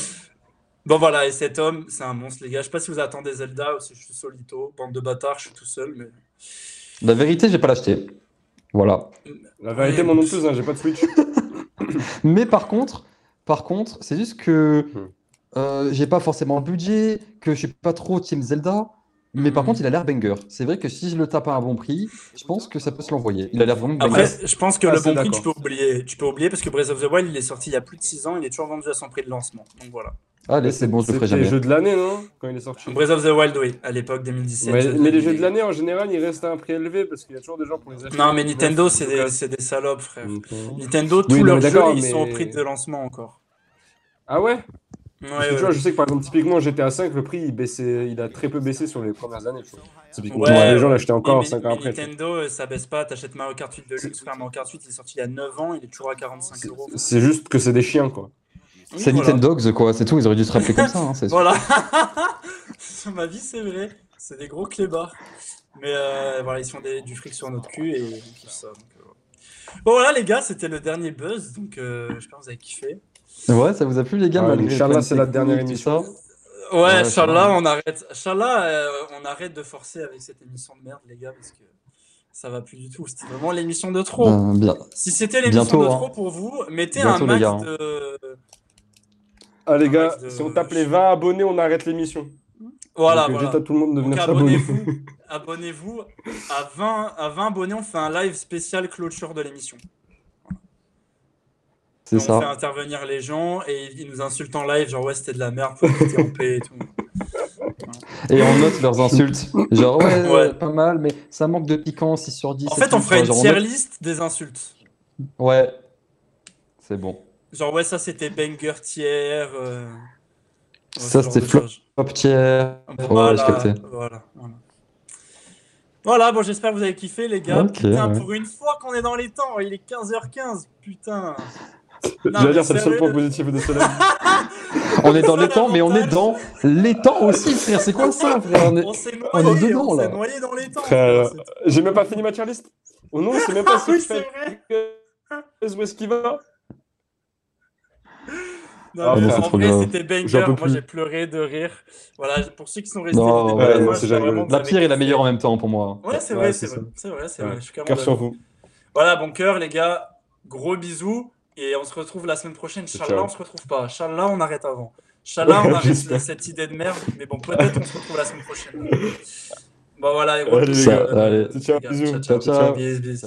Bon, voilà, et cet homme, c'est un monstre, les gars. Je sais pas si vous attendez Zelda ou si je suis solito. Bande de bâtards, je suis tout seul, mais. La vérité, j'ai pas l'acheté. Voilà. La vérité, mon nom plus, hein, j'ai pas de Switch. [LAUGHS] Mais par contre, par contre, c'est juste que Hmm. Euh, j'ai pas forcément le budget, que je suis pas trop Team Zelda, mais par Mhm. contre, il a l'air banger. C'est vrai que si je le tape à un bon prix, je pense que ça peut se l'envoyer. Il a l'air vraiment Après, banger. je pense que Ah, le bon prix, tu peux oublier. Tu peux oublier parce que Breath of the Wild, il est sorti il y a plus de 6 ans, il est toujours vendu à son prix de lancement. Donc voilà. Allez, c'est bon, je le ferai jamais. jeu de l'année, non Quand il est sorti? Breath of the Wild, oui, à l'époque 2017. Mais, les jeux de l'année, en général, ils restent à un prix élevé parce qu'il y a toujours des gens pour les acheter. Non, mais Nintendo, c'est des, c'est des salopes, frère. Nintendo, tous Oui, leurs jeux, ils sont au prix de lancement encore. Ah ouais? Ouais, Parce que ouais. tu vois, je sais que par exemple, typiquement, GTA 5, le prix, il, baissait, il a très peu baissé sur les premières années. tu vois. Typiquement, Ouais, les gens l'achetaient encore Mais- 5 mais ans après. Nintendo, euh, ça baisse pas. T'achètes Mario Kart 8 Deluxe. Frère, Mario Kart 8, il est sorti il y a 9 ans, il est toujours à 45 euros. C'est juste que c'est des chiens, quoi. Oui, C'est voilà. Nintendogs, quoi, c'est tout? Ils auraient dû se rappeler comme ça. hein, [LAUGHS] Voilà. [LAUGHS] Sur ma vie, c'est vrai. C'est des gros clébards. Mais euh, voilà, ils font des- du fric sur notre cul et kiffe ça. donc, euh, voilà. Bon, voilà, les gars, c'était le dernier buzz. Donc, euh, j'espère que vous avez kiffé. Ouais, ça vous a plu, les gars Ouais, malgré Inch'Allah, c'est la dernière émission. ça Ouais, Ouais, Inch'Allah, on arrête. Inch'Allah, euh, on arrête de forcer avec cette émission de merde, les gars, parce que ça va plus du tout. C'était vraiment l'émission de trop. Ben, bien. Si c'était l'émission Bientôt, de hein. trop pour vous, mettez Bientôt, un max les gars, de. Ah, les Un gars, de- si on tape les 20 abonnés, on arrête l'émission. Voilà, Donc, voilà. J'invite à tout le monde de venir s'abonner. abonnez-vous, [LAUGHS] abonnez-vous. À 20, à 20 abonnés, on fait un live spécial clôture de l'émission. C'est On fait ça. intervenir les gens et ils nous insultent en live, genre ouais, c'était de la merde, faut quitter en paix et tout. Et on note leurs insultes. [LAUGHS] Genre, ouais, Ouais. pas mal, mais ça manque de piquant, 6 sur 10. En fait, on ferait une tier note- list des insultes. Ouais. C'est bon. Genre, ouais, ça c'était banger tiers. euh, ouais, Ça, c'était flop. Top tier. Voilà, Ouais, je captais. Voilà, voilà. Voilà, bon, j'espère que vous avez kiffé, les gars. Putain, ouais. pour une fois qu'on est dans les temps, il est 15h15, putain. Non, J'allais mais dire, c'est le seul point positif de ce live. [LAUGHS] On est dans les temps, mais on est dans les temps aussi, frère. C'est quoi ça, frère? On est- On s'est on est noyé, dedans, on s'est là. noyé dans les temps. Frère, J'ai même pas fini ma tier list. Oh non, c'est même pas Ah ce oui, que c'est vrai. Où est-ce qu'il va? Non, Ah, mais bon, en vrai, c'était banger. J'en peux Moi, plus. j'ai pleuré de rire. Voilà, pour ceux qui sont restés. Non, ouais, non, moi, vraiment La pire et la meilleure en même temps pour moi. Ouais, c'est Ouais, vrai, c'est vrai. C'est vrai, c'est vrai. Ouais. Je suis Cœur sur vous. Voilà, bon cœur, les gars. Gros bisous. Et on se retrouve la semaine prochaine. Inch'Allah, on se retrouve pas. Inch'Allah, on arrête avant. Inch'Allah, on arrête cette idée de merde. Mais bon, peut-être on se retrouve la semaine prochaine. [LAUGHS] Bon, voilà. et Allez, les bisous, gars. Allez. Ciao, bisous. Ciao, ciao. Ciao, ciao. Bis, bis.